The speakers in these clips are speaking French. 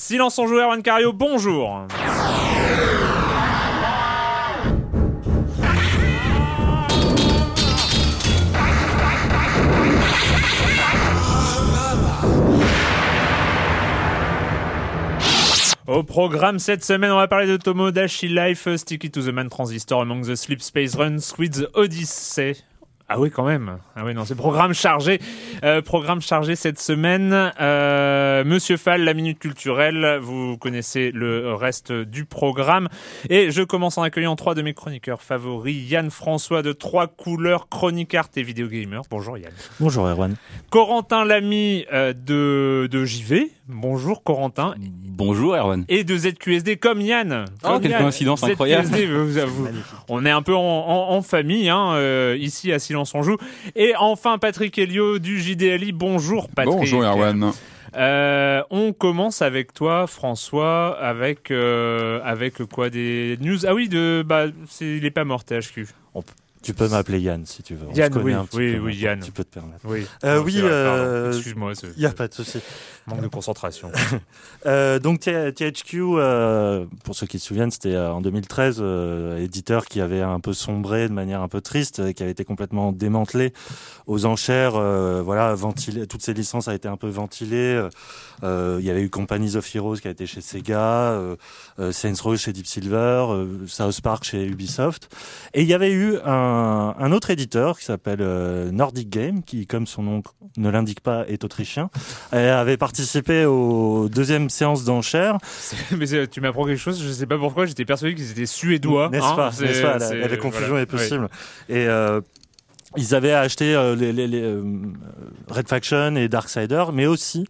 Silence en joueur, Juan bonjour. Au programme cette semaine, on va parler de Tomodachi Life, Sticky to the Man Transistor, Among the Sleep Space Run, Squid's Odyssey. Ah oui, quand même. Ah oui, non, c'est programme chargé. Euh, programme chargé cette semaine. Euh, Monsieur Fall, la minute culturelle. Vous connaissez le reste du programme. Et je commence en accueillant trois de mes chroniqueurs favoris. Yann François de Trois Couleurs, Chronique Art et Vidéo Gamer. Bonjour Yann. Bonjour Erwan. Corentin Lamy euh, de, de JV. Bonjour Corentin. Bonjour Erwan. Et de ZQSD comme Yann. Oh, Comme quelle Yann. coïncidence incroyable. ZQSD, vous- vous- on est un peu en, en- en famille hein, euh, ici à Silence on joue. Et enfin Patrick Helio du JDLI. Bonjour Patrick. Bonjour Erwan. Euh, on commence avec toi François avec euh, avec quoi des news? Ah oui de bah il est pas mort THQ. Tu peux m'appeler Yann si tu veux. On Yann, oui, un petit oui, peu oui. Yann. Tu peux te permettre. Oui. Euh, Non, oui, euh, excuse-moi. Il n'y a pas de souci. Manque de concentration. Euh, donc THQ, pour ceux qui se souviennent, c'était en 2013, euh, éditeur qui avait un peu sombré de manière un peu triste, qui avait été complètement démantelé aux enchères. voilà, ventilé, toutes ces licences a été un peu ventilées. Il y avait eu Companies of Heroes qui a été chez Sega, Saints Row chez Deep Silver, South Park chez Ubisoft. Et il y avait eu un, un autre éditeur qui s'appelle euh, Nordic Game, qui, comme son nom ne l'indique pas, est autrichien, et avait participé aux deuxième séance d'enchères. Mais tu m'apprends quelque chose, je sais pas pourquoi, j'étais persuadé qu'ils étaient suédois. N'est-ce hein, pas, la, confusion voilà, est possible. Et euh, ils avaient acheté euh, les, les, les, euh, Red Faction et Darksider, mais aussi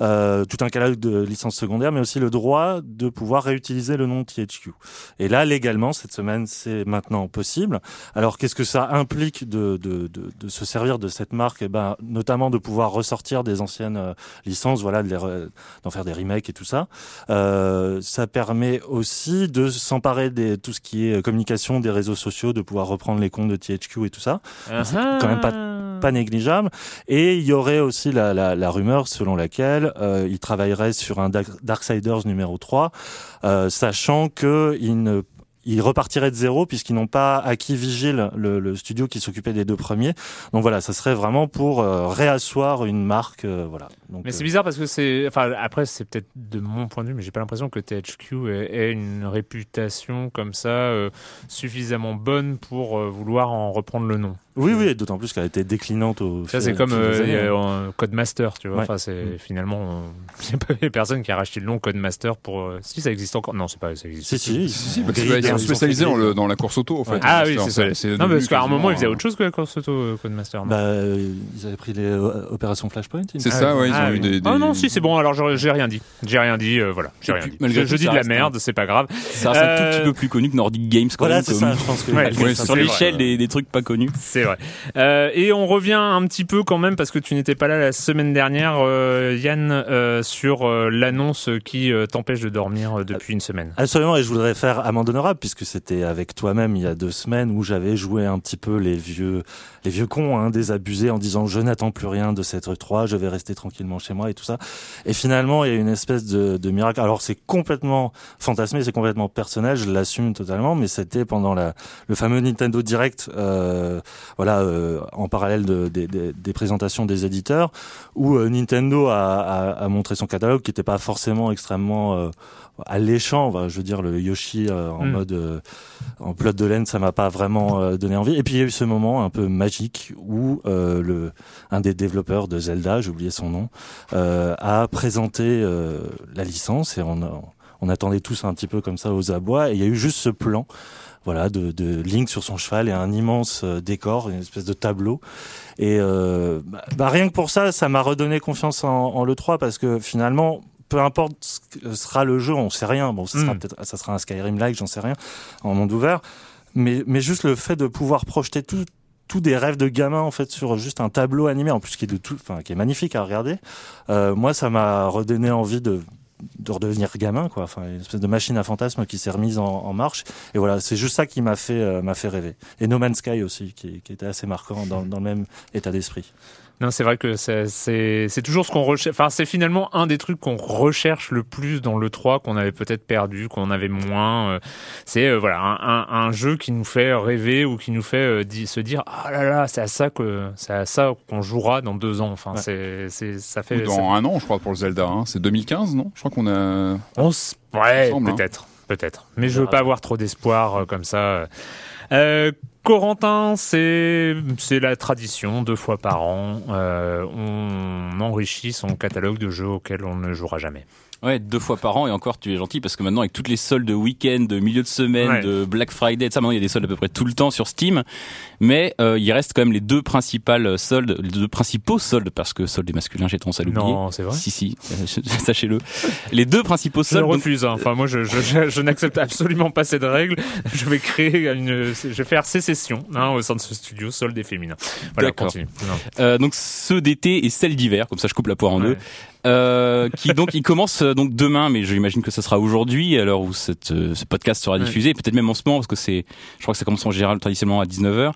euh, tout un catalogue de licences secondaires, mais aussi le droit de pouvoir réutiliser le nom THQ. Et là, légalement, cette semaine, c'est maintenant possible. Alors, qu'est-ce que ça implique de, de, de, de se servir de cette marque? Eh ben, notamment de pouvoir ressortir des anciennes euh, licences, voilà, de d'en faire des remakes et tout ça. Euh, ça permet aussi de s'emparer des tout ce qui est communication des réseaux sociaux, de pouvoir reprendre les comptes de THQ et tout ça c'est quand même Ah. pas négligeable. Et il y aurait aussi la, la, la rumeur selon laquelle euh, il travaillerait sur un Dark- Darksiders numéro 3, euh, sachant que il ne ils repartiraient de zéro puisqu'ils n'ont pas acquis Vigil, le, le studio qui s'occupait des deux premiers. Donc voilà, ça serait vraiment pour euh, réasseoir une marque. euh, voilà. Donc, Mais c'est euh, bizarre parce que c'est. Enfin, après, c'est peut-être de mon point de vue, mais j'ai pas l'impression que THQ ait, ait une réputation comme ça suffisamment bonne pour vouloir en reprendre le nom. Oui, oui, d'autant plus qu'elle a été déclinante au. Ça, c'est comme euh, hein. un Codemaster, tu vois. Ouais. Enfin, c'est Mm. finalement. n'y a pas eu personne qui a racheté le nom Codemaster pour. euh, Si ça existe encore. Non, c'est pas. Ça existe. Si, si, Si, parce ils sont ont spécialisés dans, grille. le- dans la course auto, en fait. Ah oui, c'est ça. Non, parce qu'à un moment, ils faisaient quasiment autre chose que la course auto, euh, Codemaster. Bah, euh, ils avaient pris les euh, opérations Flashpoint. C'est ça, ouais, ils Ah ont eu oui. des. Ah non, si, c'est bon. Alors, j'ai rien dit. J'ai rien dit. euh, voilà, j'ai rien dit. Je, dis de la merde, c'est pas grave. Ça reste un tout Euh, petit peu plus connu que Nordic Games quand Voilà, même. c'est ça, je pense que. Sur c'est l'échelle des trucs pas connus. C'est Euh, et on revient un petit peu quand même parce que tu n'étais pas là la semaine dernière, euh, Yann, euh, sur l'annonce qui t'empêche de dormir depuis une semaine. Absolument, et je voudrais faire amende honorable puisque c'était avec toi-même il y a deux semaines où j'avais joué un petit peu les vieux, les vieux cons, hein, désabusés en disant je n'attends plus rien de cette 3 je vais rester tranquillement chez moi et tout ça. Et finalement, il y a une espèce de, de miracle. Alors c'est complètement fantasmé, c'est complètement personnel, je l'assume totalement, mais c'était pendant la, le fameux Nintendo Direct, euh, voilà, euh, en parallèle de- des- des- des présentations des éditeurs, où euh, Nintendo a, a- a montré son catalogue qui n'était pas forcément extrêmement euh, alléchant. Enfin, je veux dire, le Yoshi euh, en Mm. mode euh, en plot de laine, ça m'a pas vraiment euh, donné envie. Et puis il y a eu ce moment un peu magique où euh, le un des développeurs de Zelda, j'ai oublié son nom, euh, a présenté euh, la licence et on a on attendait tous un petit peu comme ça aux abois. Et il y a eu juste ce plan voilà, de, de Link sur son cheval et un immense euh, décor, une espèce de tableau. Et euh, bah, bah, rien que pour ça, ça m'a redonné confiance en, en l'E3 parce que finalement, peu importe ce que sera le jeu, on sait rien. Bon, ça sera Mm. peut-être, ça sera un Skyrim-like, j'en sais rien, en monde ouvert. Mais, mais juste le fait de pouvoir projeter tout, tout des rêves de gamin en fait sur juste un tableau animé en plus qui est de tout, enfin qui est magnifique à regarder. Euh, moi, ça m'a redonné envie de de redevenir gamin quoi. Enfin une espèce de machine à fantasmes qui s'est remise en, marche. Et voilà c'est juste ça qui m'a fait euh, fait rêver. Et No Man's Sky aussi qui, était assez marquant dans le même état d'esprit Non, c'est vrai que c'est- toujours ce qu'on recherche. Enfin, c'est finalement un des trucs qu'on recherche le plus dans le 3 qu'on avait peut-être perdu, qu'on avait moins. euh, C'est euh, voilà un, un, un jeu qui nous fait rêver ou qui nous fait euh, di- se dire ah là là, c'est à ça que c'est à ça qu'on jouera dans deux ans. Enfin, Ouais. c'est ça Ou fait. dans ça- un an, je crois, pour le Zelda. hein. C'est 2015, non? Je crois qu'on a. On s- ouais, hein. peut-être, peut-être. Mais je veux pas avoir trop d'espoir euh, comme ça. Euh, Corentin, c'est c'est la tradition, deux fois par an, euh, on enrichit son catalogue de jeux auxquels on ne jouera jamais. Ouais, deux fois par an et encore tu es gentil parce que maintenant avec toutes les soldes de week-end, de milieu de semaine, Ouais. de Black Friday, ça maintenant il y a des soldes à peu près tout le temps sur Steam, mais euh, il reste quand même les deux principales soldes, les deux principaux soldes parce que soldes des masculins j'ai tendance à l'oublier. Non, c'est vrai. Si si, euh, sachez-le. Les deux principaux Je soldes. donc- refuse. hein. Enfin, moi, je, je, je- je n'accepte absolument pas cette règle. Je vais créer une, je vais faire sécession hein, au sein de ce studio, solde et féminin. Voilà, D'accord. Euh, donc ceux d'été et celles d'hiver, comme ça je coupe la poire en Ouais. deux. Euh, qui donc il commence euh, donc demain, mais j'imagine que ce sera aujourd'hui à l'heure où cette, euh, ce podcast sera Ouais. diffusé, peut-être même en ce moment parce que c'est, je crois que ça commence en général traditionnellement à 19h.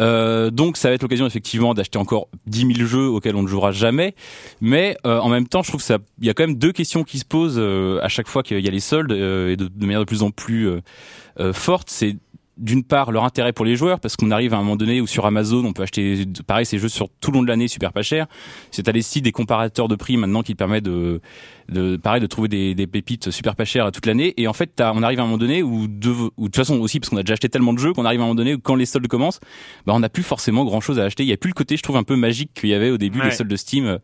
Euh, donc ça va être l'occasion effectivement d'acheter encore 10 000 jeux auxquels on ne jouera jamais, mais euh, en même temps je trouve que ça, il y a quand même deux questions qui se posent euh, à chaque fois qu'il y a les soldes et de, de manière de plus en plus forte. C'est d'une part leur intérêt pour les joueurs parce qu'on arrive à un moment donné où sur Amazon on peut acheter pareil ces jeux sur tout le long de l'année super pas cher. C'est à sites des comparateurs de prix maintenant qui te permettent de de pareil de trouver des, des pépites super pas chères toute l'année. Et en fait on arrive à un moment donné où de, de toute façon aussi parce qu'on a déjà acheté tellement de jeux qu'on arrive à un moment donné où quand les soldes commencent bah on n'a plus forcément grand chose à acheter. Il y a plus le côté je trouve un peu magique qu'il y avait au début Ouais. des soldes de Steam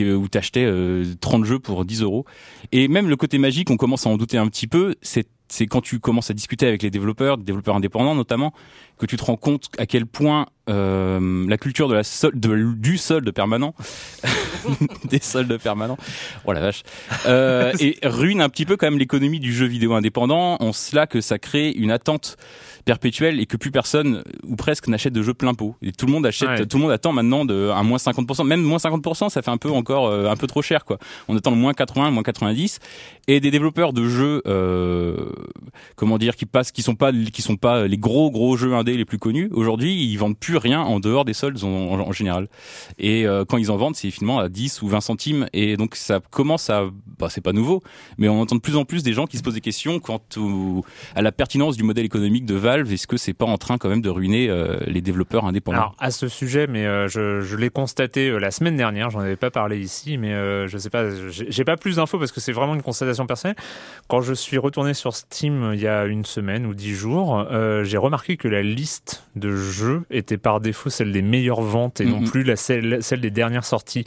euh, où t'achetais euh, 30 jeux pour 10 euros. Et même le côté magique on commence à en douter un petit peu c'est c'est quand tu commences à discuter avec les développeurs, développeurs indépendants notamment, que tu te rends compte à quel point euh, la culture de la sol- de- du solde permanent, des soldes permanents, oh la vache, euh, et ruine un petit peu quand même l'économie du jeu vidéo indépendant, en cela que ça crée une attente perpétuelle et que plus personne ou presque n'achète de jeux plein pot. Et tout le monde achète, Ouais. tout le monde attend maintenant de un moins 50%, même moins 50%, ça fait un peu encore euh, un peu trop cher quoi. On attend le moins 80, le moins 90 et des développeurs de jeux comment dire qui passent qui sont pas qui sont pas les gros gros jeux les plus connus aujourd'hui ils vendent plus rien en dehors des soldes en, général. Et euh, quand ils en vendent c'est finalement à 10 ou 20 centimes. Et donc ça commence à bah, c'est pas nouveau mais on entend de plus en plus des gens qui se posent des questions quant à la pertinence du modèle économique de Valve. Est-ce que c'est pas en train quand même de ruiner euh, les développeurs indépendants? Alors à ce sujet, mais euh, je, je l'ai constaté la semaine dernière, j'en avais pas parlé ici, mais je sais pas, j'ai pas plus d'infos parce que c'est vraiment une constatation personnelle. Quand je suis retourné sur Steam il y a une semaine ou dix jours, j'ai remarqué que la liste de jeux était par défaut celle des meilleures ventes et non Mhm. plus la celle, celle des dernières sorties.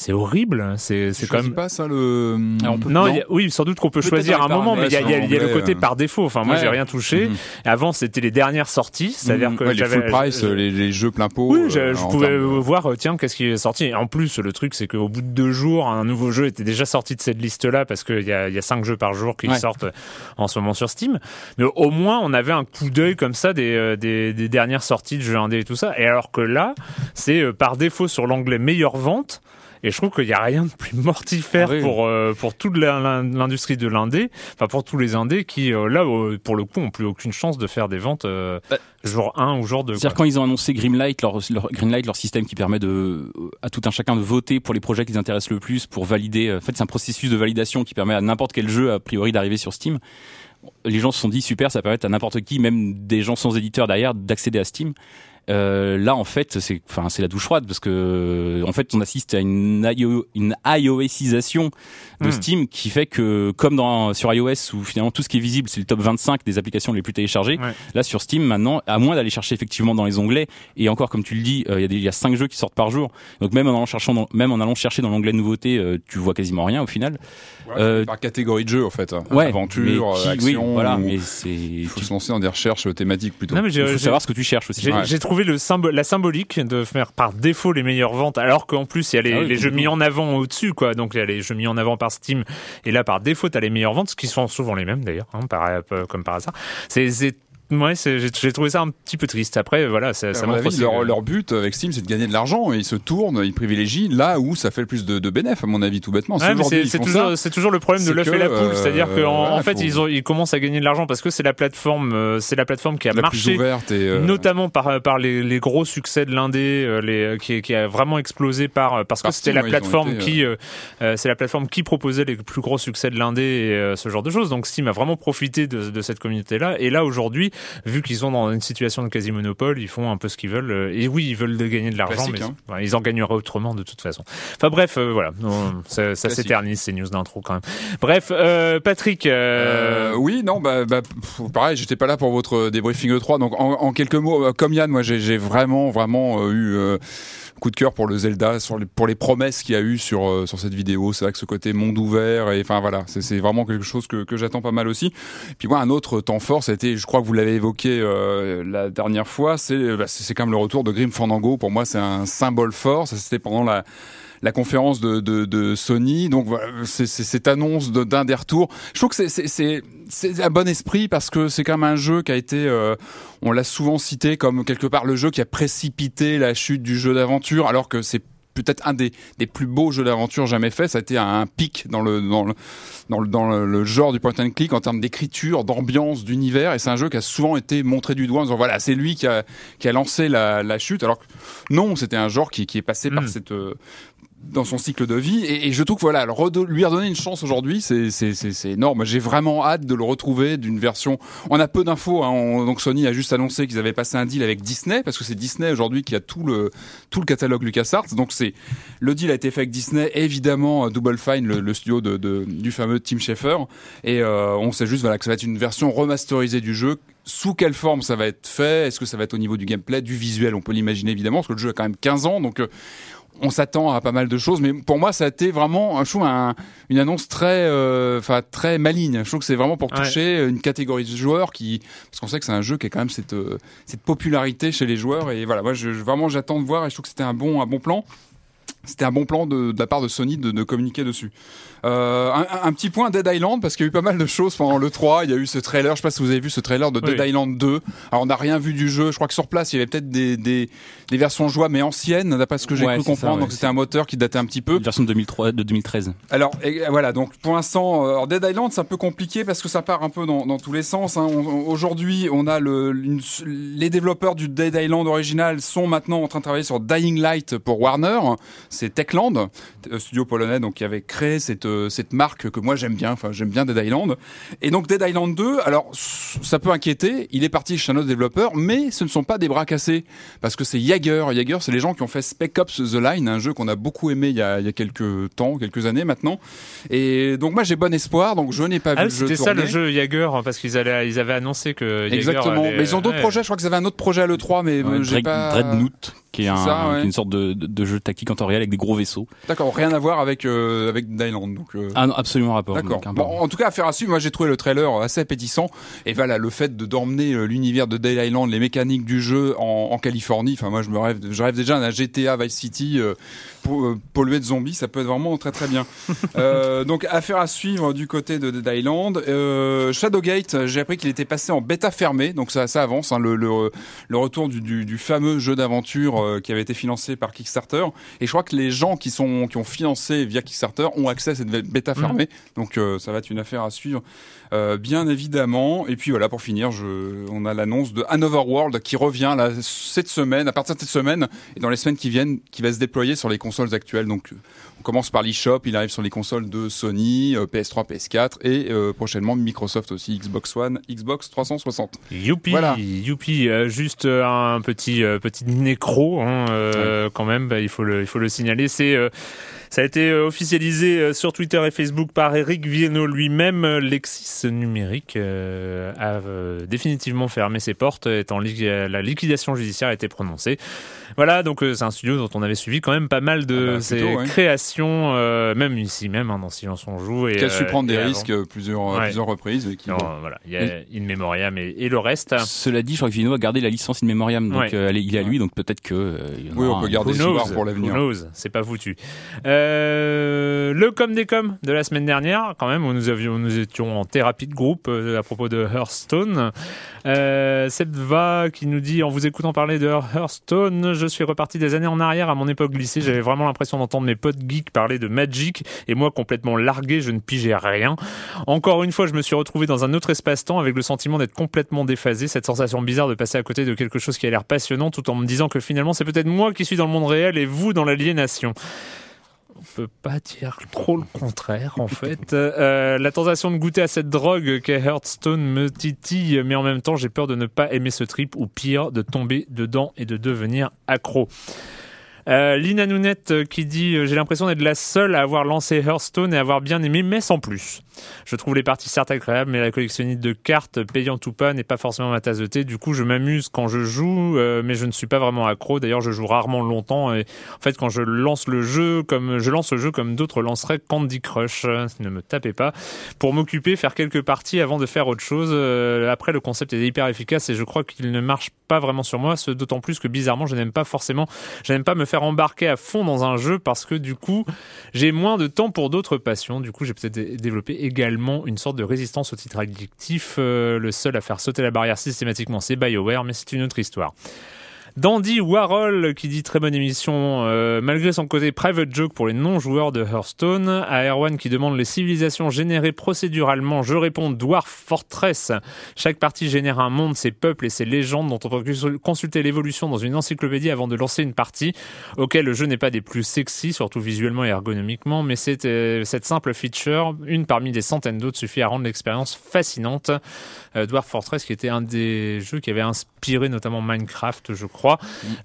C'est horrible, hein, c'est c'est quand même. pas ça le. On peut- Non, non. il y a- oui, sans doute qu'on peut Peut-être choisir un moment, mais il y a, il y a- il y a le côté euh, par défaut. Enfin, moi, Ouais. j'ai rien touché. Mhm. Avant, c'était les dernières sorties, c'est-à-dire Mhm. que Ouais, les j'avais full price, euh, les, les jeux plein pot. oui, euh, je, je en pouvais voir, euh, tiens, qu'est-ce qui est sorti. Et en plus, le truc, c'est qu'au bout de deux jours, un nouveau jeu était déjà sorti de cette liste-là, parce qu'il y a, il y a cinq jeux par jour qui Ouais. sortent euh, en ce moment sur Steam. Mais au moins, on avait un coup d'œil comme ça des, euh, des, des dernières sorties de jeux indés et tout ça. Et alors que là, c'est euh, par défaut sur l'onglet meilleure vente. Et je trouve qu'il n'y a rien de plus mortifère Ah oui. pour euh, pour toute l'industrie de l'indé, enfin pour tous les indés qui euh, là euh, pour le coup ont plus aucune chance de faire des ventes euh, Bah, jour 1 ou jour 2. C'est-à-dire quand ils ont annoncé Greenlight, leur, leur Greenlight, leur système qui permet de à tout un chacun de voter pour les projets qui les intéressent le plus, pour valider. En fait, c'est un processus de validation qui permet à n'importe quel jeu a priori d'arriver sur Steam. Les gens se sont dit super, ça permet à n'importe qui, même des gens sans éditeur derrière, d'accéder à Steam. Euh, là, en fait, c'est, enfin, c'est la douche froide parce que, en fait, on assiste à une, IO, une iOSisation de Hmm. Steam qui fait que, comme dans sur iOS où finalement tout ce qui est visible c'est le top 25 des applications les plus téléchargées, Ouais. là sur Steam maintenant, à moins d'aller chercher effectivement dans les onglets et encore comme tu le dis, euh, il y a des, il y a cinq jeux qui sortent par jour, donc même en allant cherchant, dans- même en allant chercher dans l'onglet nouveauté, euh, tu vois quasiment rien au final. Euh, Par catégorie de jeu, en fait. Ouais, Aventure, euh, qui- action. oui, voilà, ou- mais c'est, Il faut tu- se lancer dans des recherches thématiques plutôt. Non, mais il j'ai- faut savoir ce que tu cherches aussi. J'ai Ouais. Trouvé le la symbolique de faire par défaut les meilleures ventes, alors qu'en plus il y a les, Ah oui, les jeux mis en avant au-dessus, quoi. Donc il y a les jeux mis en avant par Steam, et là par défaut t'as les meilleures ventes, ce qui sont souvent les mêmes d'ailleurs, hein, euh, comme par hasard. C'est- ouais, j'ai trouvé ça un petit peu triste. Après voilà, ça, ça montre avis, leur, leur but avec Steam, c'est de gagner de l'argent. Ils se tournent, ils privilégient là où ça fait le plus de, de bénéfices, à mon avis, tout bêtement. C'est toujours, toujours le problème de l'œuf et la poule, euh, c'est-à-dire qu'en en fait faut- ils, ont, ils commencent à gagner de l'argent parce que c'est la plateforme, euh, c'est la plateforme qui a la plus marché ouverte et euh, notamment par par les, les gros succès de l'indé euh, les qui, qui a vraiment explosé par parce que c'était la plateforme été, qui euh, euh, c'est la plateforme qui proposait les plus gros succès de l'indé et euh, ce genre de choses donc Steam a vraiment profité de, de cette communauté là et là aujourd'hui vu qu'ils sont dans une situation de quasi monopole ils font un peu ce qu'ils veulent euh, et oui ils veulent gagner de l'argent mais hein. ils en gagneraient autrement de toute façon. Enfin bref euh, voilà. Non, ça, s'éternise ces news d'intro quand même. Bref euh, Patrick euh, oui, non, bah, bah, pareil, j'étais pas là pour votre débriefing E3, donc en, en quelques mots, comme Yann, moi j'ai vraiment, vraiment eu coup de cœur pour le Zelda, pour les promesses qu'il y a eu sur euh, sur cette vidéo. C'est vrai que ce côté monde ouvert, et enfin voilà, c'est vraiment quelque chose que, que j'attends pas mal aussi. Puis moi, un autre temps fort, été, je crois que vous l'avez évoqué euh, la dernière fois, c'est bah, quand même le retour de Grim Fandango. Pour moi, c'est un symbole fort. Ça c'était pendant la la conférence de, de, de Sony. Donc voilà, c'est cette annonce d'un des retours. Je trouve que c'est- un bon esprit parce que c'est quand même un jeu qui a été, euh, on l'a souvent cité comme quelque part le jeu qui a précipité la chute du jeu d'aventure, alors que c'est peut-être un des, des plus beaux jeux d'aventure jamais faits. Ça a été un, pic dans le dans le dans le, dans le, genre du point and click en termes d'écriture, d'ambiance, d'univers. Et c'est un jeu qui a souvent été montré du doigt en disant voilà c'est lui qui a qui a lancé la, la chute. Alors que non, c'était un genre qui, qui est passé par Mm. cette euh, dans son cycle de vie. Et, je trouve que voilà lui redonner une chance aujourd'hui c'est énorme. J'ai vraiment hâte de le retrouver d'une version. On a peu d'infos hein, on- donc Sony a juste annoncé qu'ils avaient passé un deal avec Disney parce que c'est Disney aujourd'hui qui a tout le tout le catalogue LucasArts. Donc c'est le deal a été fait avec Disney. Évidemment euh, Double Fine le, studio de- du fameux Tim Schafer. Et euh, on sait juste voilà que ça va être une version remasterisée du jeu. Sous quelle forme ça va être fait? Est-ce que ça va être au niveau du gameplay, du visuel? On peut l'imaginer évidemment, parce que le jeu a quand même 15 ans, donc euh, on s'attend à pas mal de choses. Mais pour moi, ça a été vraiment, je trouve, un- une annonce très, euh, enfin très maligne. Je trouve que c'est vraiment pour Ouais. toucher une catégorie de joueurs qui, parce qu'on sait que c'est un jeu qui a quand même cette euh, cette popularité chez les joueurs. Et voilà, moi, je- vraiment, j'attends de voir. Et je trouve que c'était un bon un bon plan. C'était un bon plan de, de la part de Sony de, de communiquer dessus. Euh, un, un petit point Dead Island parce qu'il y a eu pas mal de choses pendant le 3. Il y a eu ce trailer, je sais pas si vous avez vu ce trailer de Oui. Dead Island 2. Alors on n'a rien vu du jeu. Je crois que sur place il y avait peut-être des, des, des versions jouables mais anciennes d'après ce que j'ai Ouais, cru ça, comprendre. ouais. Donc c'était un moteur qui datait un petit peu. Une version de 2003, de 2013. Alors et, voilà, donc pour l'instant, euh, Dead Island c'est un peu compliqué parce que ça part un peu dans, dans tous les sens. hein. Aujourd'hui, on a le, une- les développeurs du Dead Island original sont maintenant en train de travailler sur Dying Light pour Warner. C'est Techland, euh, studio polonais, donc qui avait créé cette euh, cette marque que moi j'aime bien. Enfin, j'aime bien Dead Island. Et donc Dead Island 2, alors ça peut inquiéter. Il est parti chez un autre développeur, mais ce ne sont pas des bras cassés parce que c'est Jaeger. Jaeger, c'est les gens qui ont fait Spec Ops The Line, un jeu qu'on a beaucoup aimé il y a, il y a quelques temps, quelques années maintenant. Et donc moi j'ai bon espoir. Donc je n'ai pas ah, vu le jeu c'était ça le jeu Jaeger parce qu'ils allaient ils avaient annoncé que Jaeger Exactement. allait- Mais ils ont d'autres ouais. projets. Je crois qu'ils avaient un autre projet à l'E3, mais Ouais, euh, j'ai pas. Dreadnought, qui est, un, ça, ouais. qui est une sorte de, de, de jeu tactique en temps réel avec des gros vaisseaux. D'accord. Rien à voir avec euh, avec Island. Donc. euh, Ah non, absolument rapport. D'accord. Bon, en tout cas, affaire à suivre. Moi, j'ai trouvé le trailer assez appétissant. Et voilà, le fait de d'emmener euh, l'univers de Dead Island, les mécaniques du jeu en, en Californie. Enfin, moi, je me rêve, je rêve déjà d'un GTA Vice City euh, pollué de zombies. Ça peut être vraiment très très bien. euh, donc, affaire à suivre du côté de Dead Island. Euh, Shadowgate, j'ai appris qu'il était passé en bêta fermée. Donc, ça, ça avance. Hein, le, le, le retour du, du, du fameux jeu d'aventure euh, qui avait été financé par Kickstarter. Et je crois que les gens qui sont qui ont financé via Kickstarter ont accès à cette bêta fermée. Donc euh, ça va être une affaire à suivre, euh, bien évidemment. Et puis voilà, pour finir, je, on a l'annonce de Another World qui revient là cette semaine, à partir de cette semaine et dans les semaines qui viennent, qui va se déployer sur les consoles consoles actuelles. Donc on commence par l'eShop, il arrive sur les consoles de Sony, euh, PS3, PS4 et euh, prochainement Microsoft aussi, Xbox One, Xbox 360. Youpi, Voilà. youpi. Euh, juste euh, un petit euh, petit nécro hein, euh, quand même. bah, il faut le il faut le signaler. C'est euh, ça a été euh, officialisé euh, sur Twitter et Facebook par Eric Viennot lui-même. Euh, Lexis Numérique euh, a euh, définitivement fermé ses portes, étant li- euh, la liquidation judiciaire a été prononcée. Voilà, donc euh, c'est un studio dont on avait suivi quand même pas mal de Ah bah, ses plutôt, ouais. créations, euh, même ici, même hein, dans Silence on joue. Et, Qui a su euh, prendre des avant. risques euh, plusieurs, Ouais. plusieurs reprises. Et qui, Non, bon, voilà, il y a In Memoriam et, et le reste. Cela dit, je crois que Vino a gardé la licence in memoriam, donc Ouais. euh, il est à lui, donc peut-être que. euh, il y en Oui, on peut un- garder knows? pour l'avenir. C'est pas foutu. Euh, le com des com de la semaine dernière, quand même, où nous avions, nous étions en thérapie de groupe euh, à propos de Hearthstone. Euh, Seb Va qui nous dit en vous écoutant parler de Hearthstone, je suis reparti des années en arrière à mon époque lycée. J'avais vraiment l'impression d'entendre mes potes geeks parler de Magic et moi complètement largué, je ne pigeais rien. Encore une fois, je me suis retrouvé dans un autre espace-temps avec le sentiment d'être complètement déphasé, cette sensation bizarre de passer à côté de quelque chose qui a l'air passionnant tout en me disant que finalement c'est peut-être moi qui suis dans le monde réel et vous dans l'aliénation. On peut pas dire trop le contraire en fait. Euh, la tentation de goûter à cette drogue qu'est Hearthstone me titille, mais en même temps j'ai peur de ne pas aimer ce trip ou pire de tomber dedans et de devenir accro. Euh, Lina Nounette euh, qui dit euh, J'ai l'impression d'être la seule à avoir lancé Hearthstone et avoir bien aimé, mais sans plus. Je trouve les parties certes agréables, mais la collectionnite de cartes, payante ou pas, n'est pas forcément ma tasse de thé. Du coup, je m'amuse quand je joue, mais je ne suis pas vraiment accro. D'ailleurs, je joue rarement longtemps. En fait, quand je lance le jeu, comme je lance le jeu comme d'autres lanceraient Candy Crush, ne me tapez pas, pour m'occuper, faire quelques parties avant de faire autre chose. Après, le concept est hyper efficace et je crois qu'il ne marche pas vraiment sur moi. D'autant plus que bizarrement, je n'aime pas forcément, je n'aime pas me faire embarquer à fond dans un jeu parce que du coup, j'ai moins de temps pour d'autres passions. Du coup, j'ai peut-être dé- développé également une sorte de résistance au titre addictif. Euh, le seul à faire sauter la barrière systématiquement, c'est BioWare, mais c'est une autre histoire. Dandy Warhol qui dit très bonne émission euh, malgré son côté private joke pour les non-joueurs de Hearthstone. À Erwan qui demande les civilisations générées procéduralement. Je réponds Dwarf Fortress. Chaque partie génère un monde, ses peuples et ses légendes dont on peut consulter l'évolution dans une encyclopédie avant de lancer une partie. Ok, le jeu n'est pas des plus sexy, surtout visuellement et ergonomiquement, mais euh, cette simple feature, une parmi des centaines d'autres, suffit à rendre l'expérience fascinante. Euh, Dwarf Fortress qui était un des jeux qui avait inspiré notamment Minecraft, je crois.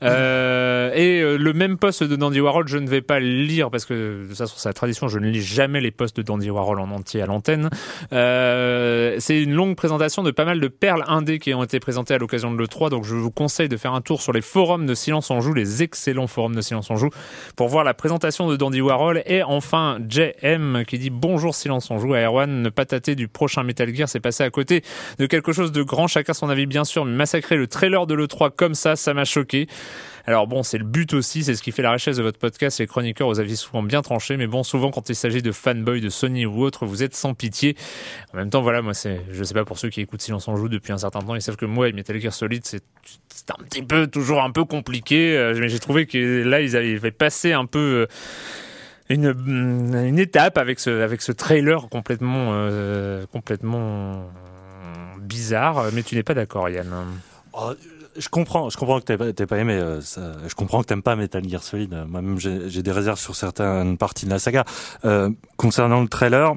Euh, et euh, le même post de Dandy Warhol, je ne vais pas le lire parce que ça, sur sa tradition, je ne lis jamais les posts de Dandy Warhol en entier à l'antenne. Euh, c'est une longue présentation de pas mal de perles indées qui ont été présentées à l'occasion de l'E3, donc je vous conseille de faire un tour sur les forums de Silence on Joue, les excellents forums de Silence on Joue, pour voir la présentation de Dandy Warhol. Et enfin, JM qui dit bonjour Silence on Joue à Erwan, ne pas tâter du prochain Metal Gear, c'est passé à côté de quelque chose de grand, chacun son avis bien sûr, mais massacrer le trailer de l'E3 comme ça, ça m'a choqué. Alors bon, c'est le but aussi, c'est ce qui fait la richesse de votre podcast, les chroniqueurs aux avis souvent bien tranchés, mais bon, souvent quand il s'agit de fanboys de Sony ou autre, vous êtes sans pitié. En même temps, voilà, moi c'est, je sais pas pour ceux qui écoutent Silence en Joue depuis un certain temps, ils savent que moi et Metal Gear Solid, c'est, c'est un petit peu, toujours un peu compliqué, euh, mais j'ai trouvé que là, ils avaient passé un peu... euh, une, une étape avec ce, avec ce trailer complètement, euh, complètement bizarre, mais tu n'es pas d'accord, Yann. Oh, je comprends, je comprends que t'aies pas, pas aimé. euh, ça, je comprends que t'aimes pas Metal Gear Solid. Moi-même, j'ai des réserves sur certaines parties de la saga. Euh, concernant le trailer,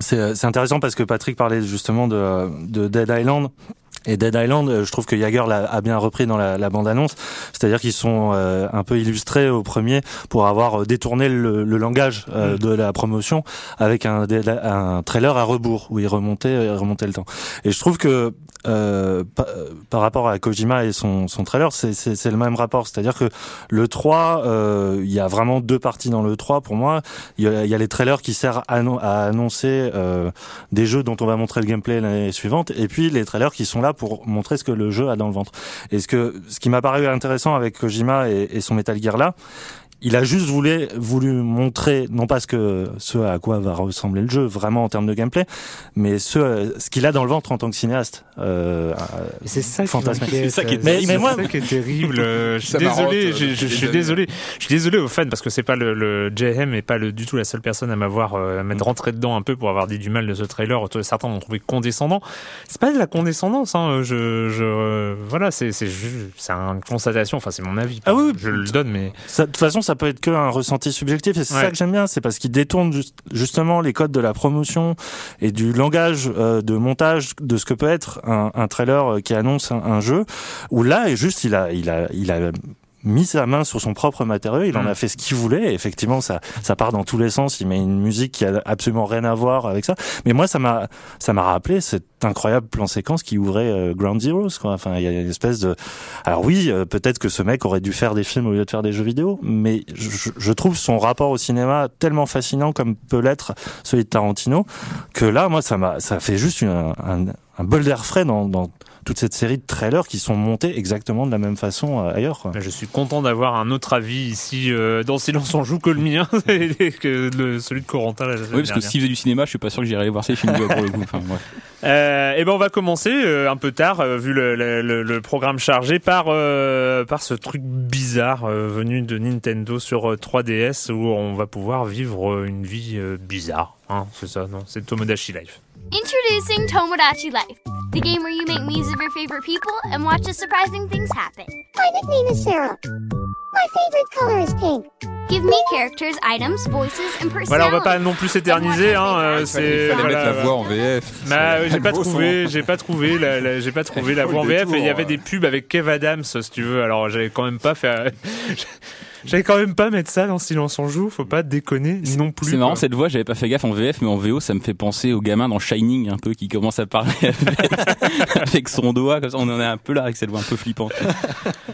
c'est c'est intéressant parce que Patrick parlait justement de, de Dead Island. Et Dead Island, euh, je trouve que Jagger l'a a bien repris dans la, la bande-annonce, c'est-à-dire qu'ils sont euh, un peu illustrés au premier pour avoir euh, détourné le, le langage euh, Mm. de la promotion avec un, un trailer à rebours où il remontait, il remontait le temps. Et je trouve que euh, euh, par rapport à Kojima et son, trailer, c'est- le même rapport. C'est-à-dire que le 3, euh, il y a vraiment deux parties dans le 3 pour moi. Il y a, les trailers qui servent à, annon- à annoncer des jeux dont on va montrer le gameplay l'année suivante, et puis les trailers qui sont là pour montrer ce que le jeu a dans le ventre. Et ce que ce qui m'a paru intéressant avec Kojima et, et son Metal Gear là, il a juste voulu, voulu montrer, non pas ce, que, ce à quoi va ressembler le jeu, vraiment en termes de gameplay, mais ce, euh, ce qu'il a dans le ventre en tant que cinéaste. Euh, Et c'est ça Fantastique. C'est ça qui est- C'est mais- mais moi- ça qui est terrible. Euh, Je suis désolé, euh, je, je- je depuis suis désolé. Je suis désolé aux fans parce que c'est pas le, le JM est pas le, du tout la seule personne à m'avoir euh, à m'être rentré dedans un peu pour avoir dit du mal de ce trailer. Certains m'ont trouvé condescendant. C'est pas de la condescendance. Hein. Je, je, euh, voilà, c'est c'est c'est une constatation. Enfin, c'est mon avis. Ah oui, je le donne, mais de toute façon, ça peut être qu'un ressenti subjectif et c'est Ouais. ça que j'aime bien, c'est parce qu'il détourne juste- justement les codes de la promotion et du langage euh, de montage de ce que peut être un, un trailer euh, qui annonce un, un jeu. Où là, et juste, il a, il a, il a mis sa main sur son propre matériau, il en Mm. a fait ce qu'il voulait. Et effectivement, ça, ça part dans tous les sens. Il met une musique qui a absolument rien à voir avec ça. Mais moi, ça m'a, ça m'a rappelé cet incroyable plan séquence qui ouvrait euh, Ground Zeroes. Quoi. Enfin, il y a une espèce de. Alors oui, euh, peut-être que ce mec aurait dû faire des films au lieu de faire des jeux vidéo, mais je, je trouve son rapport au cinéma tellement fascinant comme peut l'être celui de Tarantino que là, moi, ça m'a, ça fait juste une- un, un bol d'air frais dans, dans toute cette série de trailers qui sont montés exactement de la même façon euh, ailleurs. Quoi. Ben, Je suis content d'avoir un autre avis ici euh, dans Silence on joue que le mien et que le- celui de Corentin. la Oui, parce que s'il faisait du cinéma, je suis pas sûr que j'irais voir ces films pour le coup. Enfin, bref. Euh, et ben on va commencer euh, un peu tard euh, vu le, le- le- le programme chargé par euh, par ce truc bizarre euh, venu de Nintendo sur euh, 3DS où on va pouvoir vivre euh, une vie euh, bizarre. Hein, c'est ça, non C'est Tomodachi Life. Introducing Tomodachi Life, the game where you make memes of your favorite people and watch as surprising things happen. My nickname is Sarah. My favorite color is pink. Give me characters, items, voices, and personalities. Voilà, on va pas non plus s'éterniser. Hein, euh, Il fallait, c'est il fallait voilà, mettre la voilà. voix en VF. Bah, oui, j'ai pas trouvé, j'ai pas trouvé la, la- j'ai pas trouvé la voix en VF. détour, Et il y avait euh. des pubs avec Kev Adams, si tu veux. Alors j'avais quand même pas fait, j'allais quand même pas mettre ça dans Silence on joue. Faut pas déconner non plus. C'est marrant quoi. cette voix, j'avais pas fait gaffe en VF, mais en VO, ça me fait penser au gamin dans Shining un peu qui commence à parler avec, avec son doigt. Comme ça, on en est un peu là avec cette voix un peu flippante.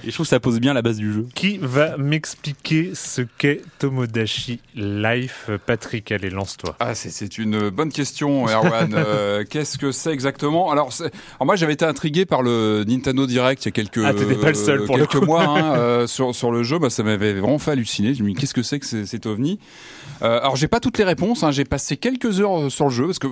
Et je trouve que ça pose bien la base du jeu. Qui va m'expliquer ce qu'est Tomodachi Life Patrick, allez, lance-toi. Ah, c'est- c'est une bonne question, Erwan. Euh, Qu'est-ce que c'est exactement? Alors, alors, moi, j'avais été intrigué par le Nintendo Direct il y a quelques, Ah, t'étais pas le seul pour le quelques coup. mois hein, euh, sur, sur le jeu. Bah, ça m'avait vraiment fait halluciner. Je me dis, qu'est-ce que c'est que cet ovni euh, Alors, j'ai pas toutes les réponses. Hein. J'ai passé quelques heures sur le jeu parce que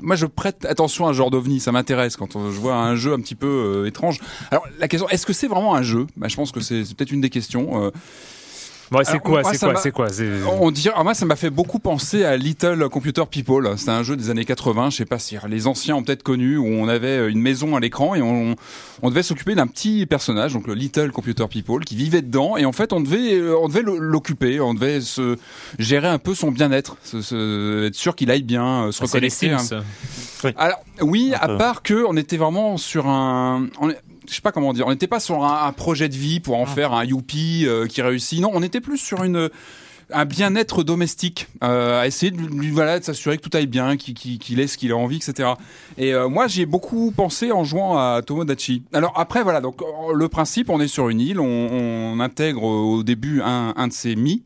moi, je prête attention à ce genre d'ovni. Ça m'intéresse quand euh, je vois un jeu un petit peu euh, étrange. Alors, la question, est-ce que c'est vraiment un jeu? Bah, Je pense que c'est peut-être une des questions. Euh, Bon, c'est quoi, c'est quoi, c'est quoi, c'est on dirait, moi, ça m'a fait beaucoup penser à Little Computer People. C'était un jeu des années 80. Je sais pas si les anciens ont peut-être connu où on avait une maison à l'écran et on, on devait s'occuper d'un petit personnage, donc le Little Computer People, qui vivait dedans. Et en fait, on devait, euh, on devait l'occuper, on devait se gérer un peu son bien-être, se, se- être sûr qu'il aille bien, euh, se c'est les reconnecter. Sims. alors oui, à part que on était vraiment sur un, on est- je sais pas comment dire, on n'était pas sur un, un projet de vie pour en faire un youpi euh, qui réussit. Non, on était plus sur une un bien-être domestique, euh, à essayer de, lui- voilà, de s'assurer que tout aille bien, qu'il qu'il- qu'il ait ce qu'il a envie, etc. Et euh, moi, j'y ai beaucoup pensé en jouant à Tomodachi. Alors après, voilà, donc le principe, on est sur une île, on, on intègre au début un, un de ses mi.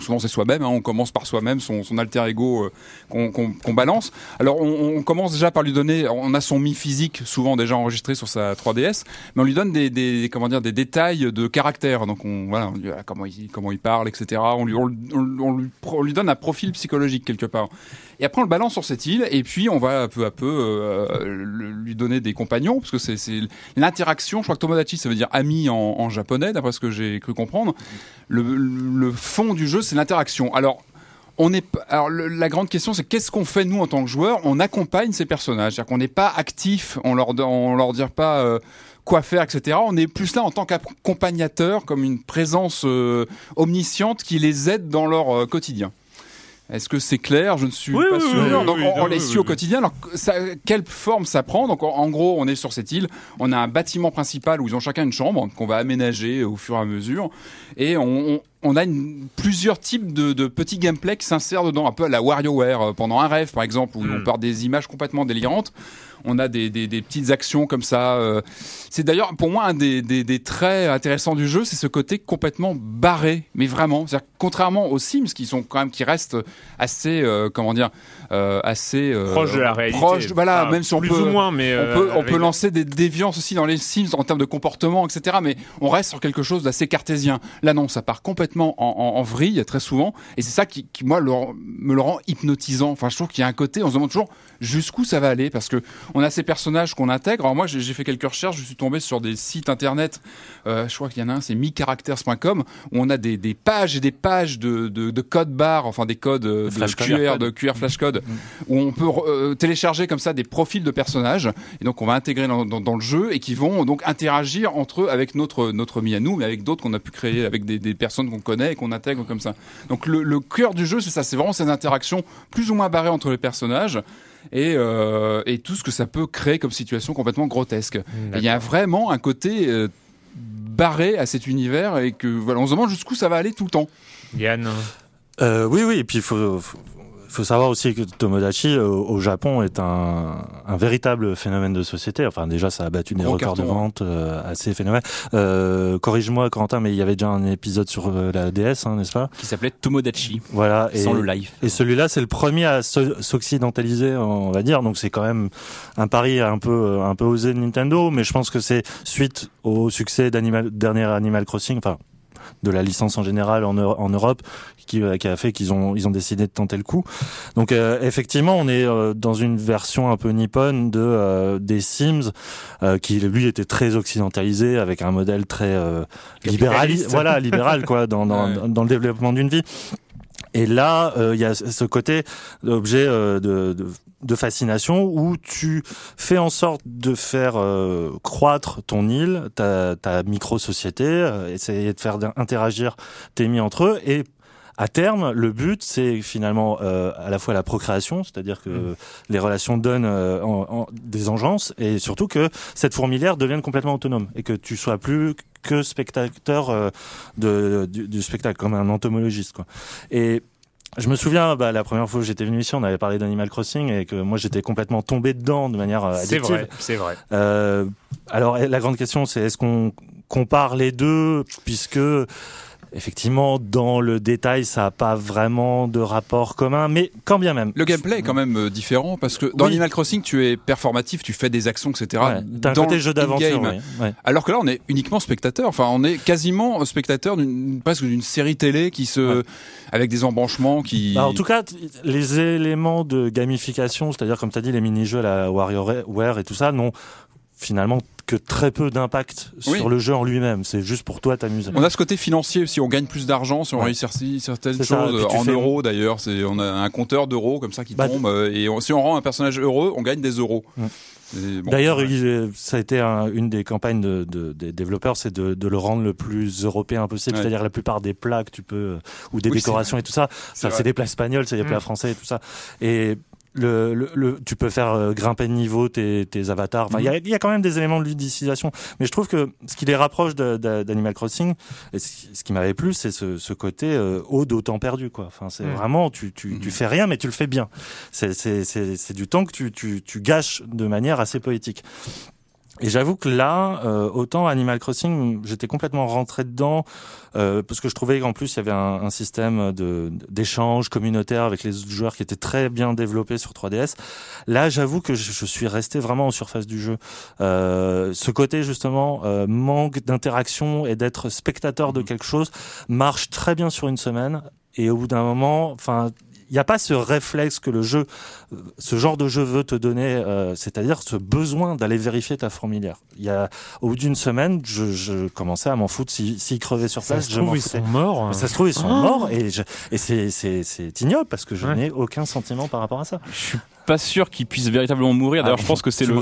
Souvent c'est soi-même, hein, on commence par soi-même, son, alter ego euh, qu'on balance. Alors on, commence déjà par lui donner, on a son mi physique souvent déjà enregistré sur sa 3DS, mais on lui donne des, comment dire des détails de caractère. Donc on voilà, on lui- comment il comment il parle, etc. On lui on lui donne un profil psychologique quelque part. Et après on le balance sur cette île et puis on va peu à peu euh, lui donner des compagnons parce que c'est l'interaction. Je crois que Tomodachi ça veut dire ami en, japonais d'après ce que j'ai cru comprendre. Le, fond du jeu c'est l'interaction. Alors on est alors la grande question c'est qu'est-ce qu'on fait nous en tant que joueurs? On accompagne ces personnages, c'est-à-dire qu'on n'est pas actif, on leur on leur dit pas euh, quoi faire, etc. On est plus là en tant qu'accompagnateur, comme une présence euh, omnisciente qui les aide dans leur quotidien. Est-ce que c'est clair? Je ne suis Oui, pas oui, sûr. oui, oui, Donc oui, on, on oui, les suit oui. au quotidien. Alors ça- quelle forme ça prend? Donc en, en gros, on est sur cette île. On a un bâtiment principal où ils ont chacun une chambre qu'on va aménager au fur et à mesure, et on, on- on a une- plusieurs types de, de petits gameplays qui s'insèrent dedans, un peu à la WarioWare euh, pendant un rêve par exemple, où Hmm. on part des images complètement délirantes. On a des, des- des petites actions comme ça. euh. C'est d'ailleurs pour moi un des, des- traits intéressants du jeu, c'est ce côté complètement barré, mais vraiment. Contrairement aux Sims qui sont quand même qui restent assez, euh, comment dire, assez euh, proche de la réalité. proche, voilà, Enfin, même si on plus peut, ou moins, mais on euh, peut, on avec- peut lancer des déviances aussi dans les Sims en termes de comportement, etc. Mais on reste sur quelque chose d'assez cartésien. Là, non, ça part complètement en, en- en vrille très souvent, et c'est ça qui, qui, moi, le me le rend hypnotisant. Enfin, je trouve qu'il y a un côté, on se demande toujours jusqu'où ça va aller, parce que on a ces personnages qu'on intègre. Alors moi, j'ai fait quelques recherches, je suis tombé sur des sites internet. euh, je crois qu'il y en a un, c'est micharacters.com, où on a des, des pages et des pages de, de, de codes barres, enfin des codes euh, de, flashcode. QR, de QR où on peut euh, télécharger comme ça des profils de personnages et donc on va intégrer dans, dans- dans le jeu et qui vont donc interagir entre eux avec notre notre mi à nous mais avec d'autres qu'on a pu créer avec des, des personnes qu'on connaît et qu'on intègre comme ça. Donc le, le cœur du jeu, c'est ça, c'est vraiment ces interactions plus ou moins barrées entre les personnages. Et, euh, et tout ce que ça peut créer comme situation complètement grotesque. Et Il y a vraiment un côté euh, barré à cet univers et que voilà, on se demande jusqu'où ça va aller tout le temps. Yann. Euh, oui, oui, et puis il faut, faut, faut savoir aussi que Tomodachi euh, au Japon est un, un véritable phénomène de société. Enfin, déjà, ça a battu des records de carton, hein. vente euh, assez phénoménal. Euh, Corrige-moi, Quentin, mais il y avait déjà un épisode sur euh, la DS, hein, n'est-ce pas? Qui s'appelait Tomodachi, Voilà. Et, sans le live. et celui-là, c'est le premier à s'o- s'occidentaliser, on va dire. Donc c'est quand même un pari un peu un peu osé de Nintendo, mais je pense que c'est suite au succès d'Animal dernier Animal Crossing, enfin de la licence en général en, en Europe, qui, euh, qui a fait qu'ils ont ils ont décidé de tenter le coup. Donc euh, effectivement, on est euh, dans une version un peu nippone de euh, des Sims, euh, qui lui était très occidentalisé avec un modèle très euh, libéral, Capitaliste. voilà libéral quoi dans dans, Ouais. dans le développement d'une vie. Et là, euh, il y a ce côté objet euh, de, de, de fascination où tu fais en sorte de faire euh, croître ton île, ta, ta micro-société, euh, essayer de faire interagir tes mis entre eux et à terme, le but, c'est finalement euh, à la fois la procréation, c'est-à-dire que les relations donnent euh, en- en- des engences, et surtout que cette fourmilière devienne complètement autonome, et que tu sois plus que spectateur euh, de, du, du spectacle, comme un entomologiste. Quoi. Et je me souviens, bah, la première fois que j'étais venu ici, on avait parlé d'Animal Crossing, et que moi j'étais complètement tombé dedans de manière euh, C'est addictive. vrai, c'est vrai. Euh, alors la grande question c'est est-ce qu'on compare les deux? Puisque effectivement dans le détail ça n'a pas vraiment de rapport commun mais quand bien même Le gameplay est quand même euh, différent parce que dans Oui. Animal Crossing, tu es performatif, tu fais des actions, etc. Ouais, t'as un dans côté jeu d'aventure in-game. oui. Ouais. Alors que là, on est uniquement spectateur. Enfin, on est quasiment spectateur d'une presque d'une série télé qui se, Ouais. avec des embranchements qui. Bah, en tout cas, les éléments de gamification, c'est-à-dire comme tu as dit, les mini-jeux, la WarioWare et tout ça, n'ont finalement que très peu d'impact Oui. sur le jeu en lui-même. C'est juste pour toi t'amuser. on a ce côté financier aussi. On gagne plus d'argent si on Ouais. réussit certaines choses en fais- euros d'ailleurs. C'est on a un compteur d'euros comme ça qui Bah, tombe euh, et on- si on rend un personnage heureux, on gagne des euros. Bon, D'ailleurs, ouais. ça a été un- une des campagnes de, de- des développeurs, c'est de, de le rendre le plus européen possible. Ouais. C'est-à-dire la plupart des plats que tu peux euh, ou des Oui, décorations et tout ça, c'est des plats espagnols, c'est des plats Mm. français et tout ça. Et le, le, le- tu peux faire euh, grimper de niveau tes, tes avatars. Enfin, il y, a, il y a quand même des éléments de ludicisation. Mais je trouve que ce qui les rapproche d'Animal Crossing, et ce, ce qui m'avait plu, c'est ce, ce côté euh, ode au temps perdu. Quoi. Enfin, c'est Mm. vraiment, tu, tu, tu fais rien, mais tu le fais bien. C'est, c'est, c'est, c'est du temps que tu, tu, tu gâches de manière assez poétique. Et j'avoue que là, euh, autant Animal Crossing, j'étais complètement rentré dedans euh, parce que je trouvais qu'en plus il y avait un, un système de d'échange communautaire avec les autres joueurs qui était très bien développé sur 3DS. Là, j'avoue que je, je suis resté vraiment en surface du jeu. Euh, ce côté justement euh, manque d'interaction et d'être spectateur de quelque chose marche très bien sur une semaine. Et au bout d'un moment, enfin, il n'y a pas ce réflexe que le jeu, euh, ce genre de jeu veut te donner, euh, c'est-à-dire ce besoin d'aller vérifier ta fourmilière. Il y a, au bout d'une semaine, je, je commençais à m'en foutre. S'ils s'ils crevaient sur Ça place, se je trouve, ils foutais. sont morts. Mais ça se trouve, ils sont Oh. morts et, et c'est, c'est, c'est ignoble parce que je Ouais. n'ai aucun sentiment par rapport à ça. Je suis pas sûr qu'ils puissent véritablement mourir. D'ailleurs, Ah, je pense que c'est tu le,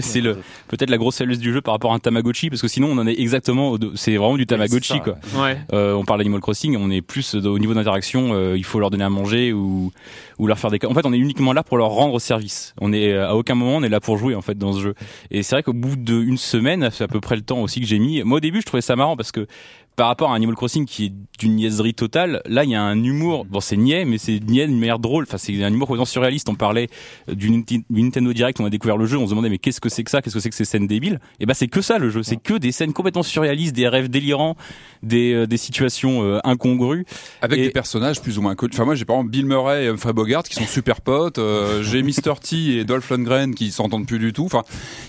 c'est le- peut-être la grosse faiblesse du jeu par rapport à un Tamagotchi, parce que sinon on en est exactement, au- c'est vraiment du Tamagotchi quoi. Ouais. Euh, on parle d'Animal Crossing, on est plus au niveau d'interaction, euh, il faut leur donner à manger ou ou leur faire des. En fait, on est uniquement là pour leur rendre service. On est à aucun moment on est là pour jouer en fait dans ce jeu. Et c'est vrai qu'au bout d'une semaine, c'est à peu près le temps aussi que j'ai mis. Moi au début, je trouvais ça marrant parce que par rapport à Animal Crossing qui est d'une niaiserie totale, là il y a un humour. Bon, c'est niais, mais c'est niais d'une manière drôle. Enfin, c'est un humour complètement surréaliste. On parlait euh, du Nintendo Direct, on a découvert le jeu, on se demandait mais qu'est-ce que c'est que ça? Qu'est-ce que c'est que ces scènes débiles? Et ben c'est que ça le jeu. C'est que des scènes complètement surréalistes, des rêves délirants, des euh, des situations euh, incongrues. Avec Et- des personnages plus ou moins connus. Enfin, moi, j'ai par exemple Bill Murray et Humphrey Bogart qui sont super potes. euh, j'ai Mr. T et Dolph Lundgren qui s'entendent plus du tout. Enfin,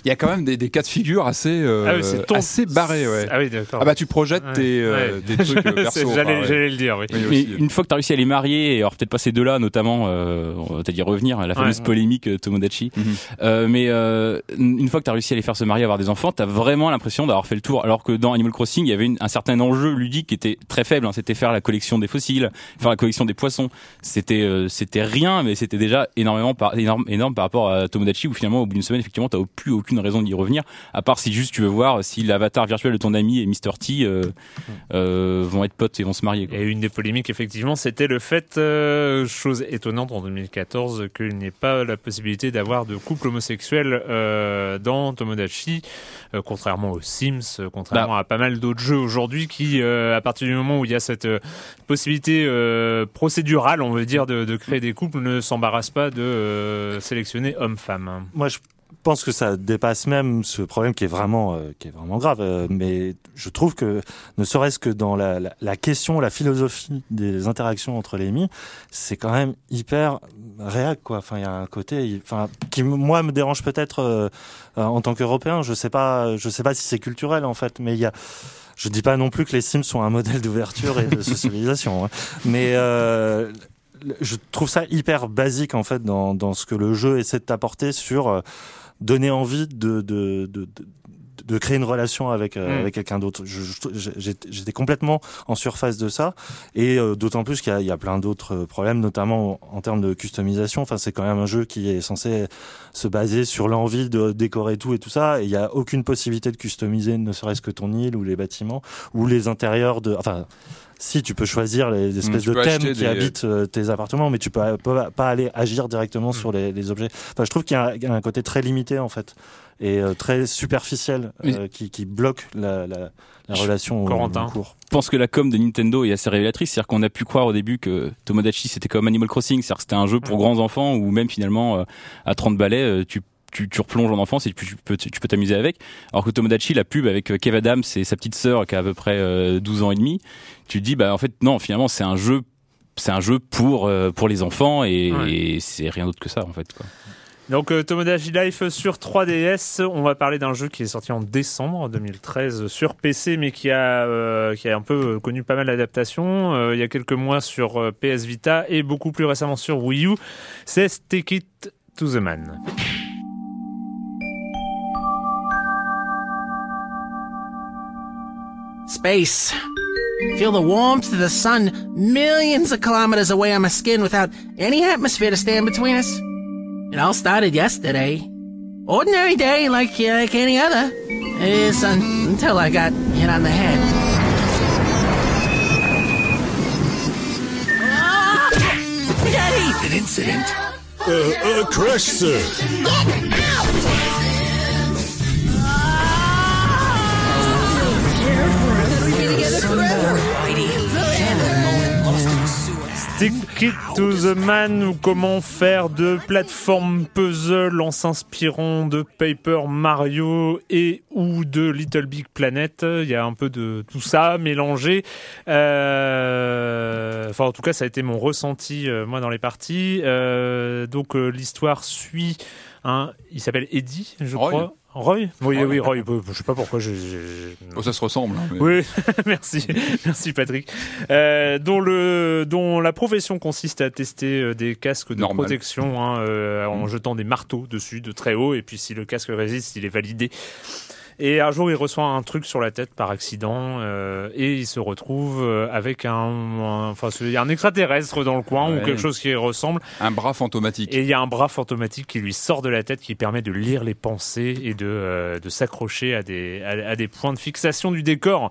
il y a quand même des, des cas de figure assez, euh, Ah oui, c'est ton- assez barrés, ouais. Ah oui, d'accord. Ah bah, tu projettes Ouais. tes, euh, Ouais. des trucs perso. C'est- enfin, J'allais ouais. le dire, oui. Oui, Mais aussi. une fois que t'as réussi à les marier, et alors peut-être pas ces deux-là notamment, euh, t'as dit revenir à la fameuse Ouais. polémique euh, Tomodachi. Mhm. Euh, mais euh, une fois que t'as réussi à les faire se marier, avoir des enfants, t'as vraiment l'impression d'avoir fait le tour. Alors que dans Animal Crossing, il y avait une- un certain enjeu ludique qui était très faible. hein. C'était faire la collection des fossiles, faire la collection des poissons. C'était euh, c'était rien, mais c'était déjà énormément par, énorme, énorme par rapport à Tomodachi où finalement au bout d'une semaine, effectivement, t'as plus aucune raison d'y revenir, à part si juste tu veux voir si l'avatar virtuel de ton ami est Mr T. euh, euh, vont être potes et vont se marier. Quoi. Et une des polémiques, effectivement, c'était le fait, euh, chose étonnante en 2014, qu'il n'y ait pas la possibilité d'avoir de couple homosexuel euh, dans Tomodachi, euh, contrairement aux Sims, euh, contrairement à pas mal d'autres jeux aujourd'hui qui, euh, à partir du moment où il y a cette euh, possibilité euh, procédurale, on veut dire, de, de créer des couples, ne s'embarrasse pas de euh, sélectionner homme-femme. Moi, je pense que ça dépasse même ce problème qui est vraiment, euh, qui est vraiment grave. euh, mais je trouve que, ne serait-ce que dans la, la, la question, la philosophie des interactions entre les mi, c'est quand même hyper réac, quoi. Enfin, il y a un côté, enfin, qui moi me dérange peut-être euh, euh, en tant qu'Européen. Je sais pas, je sais pas si c'est culturel en fait, mais il y a. Je dis pas non plus que les Sims sont un modèle d'ouverture et de socialisation, hein. mais euh, je trouve ça hyper basique en fait dans, dans ce que le jeu essaie de t'apporter sur euh, donner envie de, de, de, de, de créer une relation avec, euh, Mm. avec quelqu'un d'autre. J'étais complètement en surface de ça et euh, d'autant plus qu'il y, y a plein d'autres euh, problèmes, notamment en, en termes de customisation. Enfin, c'est quand même un jeu qui est censé se baser sur l'envie de décorer tout et tout ça. Et il y a aucune possibilité de customiser, ne serait-ce que ton île ou les bâtiments ou les intérieurs de. Enfin, si tu peux choisir les espèces de thèmes qui des- habitent euh, tes appartements, mais tu peux pas, pas aller agir directement sur les, les objets. Enfin, je trouve qu'il y, a un- il y a un côté très limité en fait et euh, très superficiel euh, qui, qui bloque la, la, la relation au Corentin. long cours. Je pense que la com de Nintendo est assez révélatrice, c'est-à-dire qu'on a pu croire au début que Tomodachi c'était comme Animal Crossing, c'est-à-dire que c'était un jeu pour grands enfants ou même finalement euh, à 30 balais euh, tu tu, tu replonges en enfance et tu, tu peux tu peux t'amuser avec. Alors que Tomodachi, la pub avec euh, Kev Adams et sa petite sœur qui a à peu près euh, 12 ans et demi, tu te dis bah en fait non, finalement c'est un jeu c'est un jeu pour euh, pour les enfants et, Ouais. et c'est rien d'autre que ça en fait quoi. Donc euh, Tomodachi Life sur 3DS, on va parler d'un jeu qui est sorti en décembre 2013 sur PC mais qui a euh, qui a un peu connu pas mal d'adaptations euh, il y a quelques mois sur PS Vita et beaucoup plus récemment sur Wii U, c'est Take It to the Man. Space. Feel the warmth of the sun millions of kilometers away on my skin without any atmosphere to stand between us. It all started yesterday. Ordinary day like, uh, like any other. It's un- until I got hit on the head. Ah! Spaghetti! An incident? Uh, a crash, sir. Stick It to the Man ou comment faire de plateforme puzzle en s'inspirant de Paper Mario et ou de Little Big Planet. Il y a un peu de tout ça mélangé. Euh, Enfin, en tout cas, ça a été mon ressenti euh, moi dans les parties. Euh, donc euh, l'histoire suit un. Il s'appelle Eddie, je Roy. crois. Roy Oui, Roy. oui, Roy. Je sais pas pourquoi. j'ai- Oh, ça se ressemble. hein, mais- oui, merci, merci Patrick. Euh, dont le, dont la profession consiste à tester euh, des casques de Normal. protection hein, euh, en jetant des marteaux dessus de très haut, et puis si le casque résiste, il est validé. Et un jour, il reçoit un truc sur la tête par accident, euh, et il se retrouve euh, avec un, un- enfin, un extraterrestre dans le coin ou quelque chose qui ressemble. Un bras fantomatique. Et il y a un bras fantomatique qui lui sort de la tête qui permet de lire les pensées et de, euh, de s'accrocher à des, à, à des points de fixation du décor.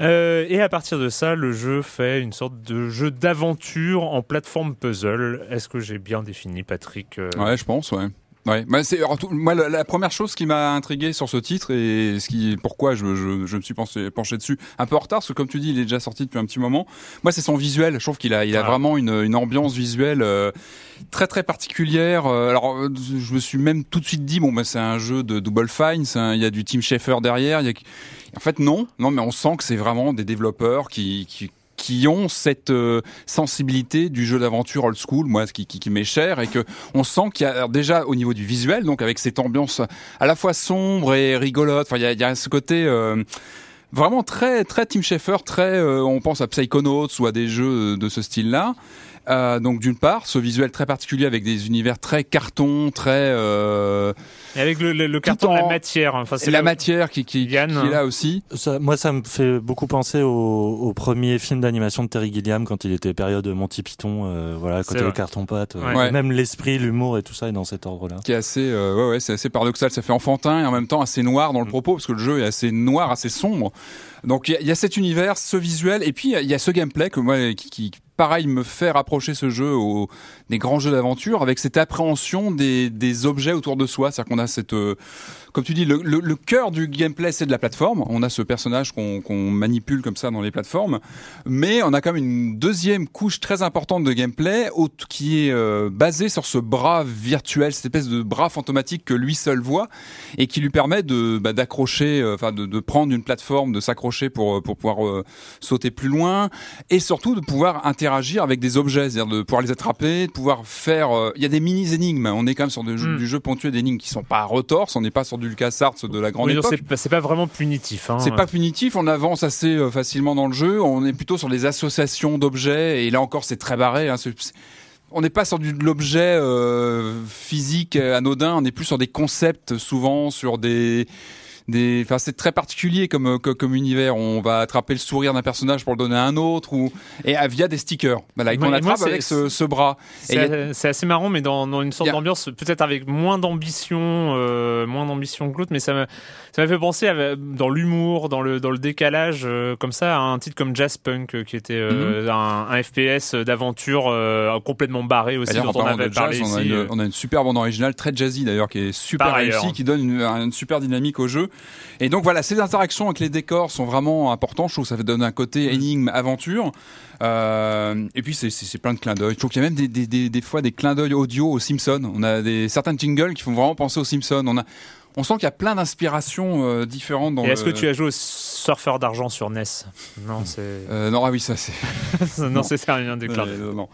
Euh, et à partir de ça, le jeu fait une sorte de jeu d'aventure en plateforme puzzle. Est-ce que j'ai bien défini, Patrick euh, Ouais, je pense, ouais. Ouais, bah, c'est alors, tout- moi la, la première chose qui m'a intrigué sur ce titre et ce qui pourquoi je, je, je me suis pensé, penché dessus un peu en retard parce que comme tu dis il est déjà sorti depuis un petit moment. Moi c'est son visuel, je trouve qu'il a il a Ah. vraiment une, une ambiance visuelle euh, très très particulière. Euh, alors euh, je me suis même tout de suite dit bon bah c'est un jeu de Double Fine, il y a du Tim Schafer derrière, il y a en fait non, non mais on sent que c'est vraiment des développeurs qui qui qui ont cette euh, sensibilité du jeu d'aventure old school, moi, ce qui, qui, m'est cher, et que on sent qu'il y a déjà au niveau du visuel, donc avec cette ambiance à la fois sombre et rigolote. Enfin, il y a, il y a ce côté euh, vraiment très très Tim Schafer, très. euh, on pense à Psychonauts ou à des jeux de ce style-là. Euh, donc d'une part, ce visuel très particulier avec des univers très carton, très euh, Et avec le, le, le carton, en- la matière. Enfin, c'est c'est la là matière qui, qui, qui est là aussi. Ça, moi, ça me fait beaucoup penser au, au premier film d'animation de Terry Gilliam quand il était période Monty Python, euh, voilà, côté vrai. carton pâte. euh, Ouais. Ouais. Même l'esprit, l'humour et tout ça est dans cet ordre-là. qui est assez euh, ouais, ouais c'est assez paradoxal ça fait enfantin et en même temps assez noir dans le propos parce que le jeu est assez noir assez sombre donc il y, a- il y a cet univers ce visuel et puis il y y, a ce gameplay que moi qui, qui pareil me fait rapprocher ce jeu des grands jeux d'aventure avec cette appréhension des, objets autour de soi. C'est-à-dire qu'on a cette euh, comme tu dis le, cœur du gameplay c'est de la plateforme. On a ce personnage qu'on manipule comme ça dans les plateformes. Mais on a quand même une deuxième couche très importante de gameplay qui est euh, basée sur ce bras virtuel, cette espèce de bras fantomatique que lui seul voit et qui lui permet de bah, d'accrocher, euh, enfin de, prendre une plateforme, de s'accrocher pour pour pouvoir sauter plus loin et surtout de pouvoir interagir avec des objets, c'est-à-dire de pouvoir les attraper, de pouvoir faire. euh, Il y a des mini énigmes. On est quand même sur des jeux- Mm. du jeu ponctué d'énigmes qui sont pas retorses. On n'est pas sur du LucasArts de la grande Oui, non, époque. c'est pas- vraiment punitif. Hein. C'est pas punitif, on avance assez euh, facilement dans le jeu, on est plutôt sur des associations d'objets, et là encore c'est très barré. hein, on n'est pas sur de l'objet euh, physique anodin, on est plus sur des concepts souvent, sur des... Des, enfin, c'est très particulier comme, euh, co- comme univers. On va attraper le sourire d'un personnage pour le donner à un autre, ou et ah, via des stickers. Voilà, qu'on moi, attrape avec ce, ce bras. C'est a- assez marrant, mais dans, dans une sorte a- d'ambiance, peut-être avec moins d'ambition, euh, moins d'ambition que l'autre, mais ça m'a ça fait penser à- dans l'humour, dans le dans le décalage, euh, comme ça, à un titre comme Jazz Punk, euh, qui était euh, Mhm. un, un FPS d'aventure complètement barré aussi, dont on avait parlé a ici. une, on a une super bande originale très jazzy d'ailleurs qui est super réussie, qui donne une, une super dynamique au jeu. Et donc voilà, ces interactions avec les décors sont vraiment importants. Je trouve que ça fait donner un côté Mm. énigme aventure. Euh, et puis c'est- plein de clins d'œil. Je trouve qu'il y a même des, des, des, des fois des clins d'œil audio aux Simpsons. On a des certains jingles qui font vraiment penser aux Simpsons. On a on sent qu'il y a plein d'inspirations euh, différentes dans est-ce le- que tu as joué au surfeur d'argent sur NES Non, c'est Euh, non, ah oui, ça c'est. non, c'est ça, rien déclaré. Euh, non,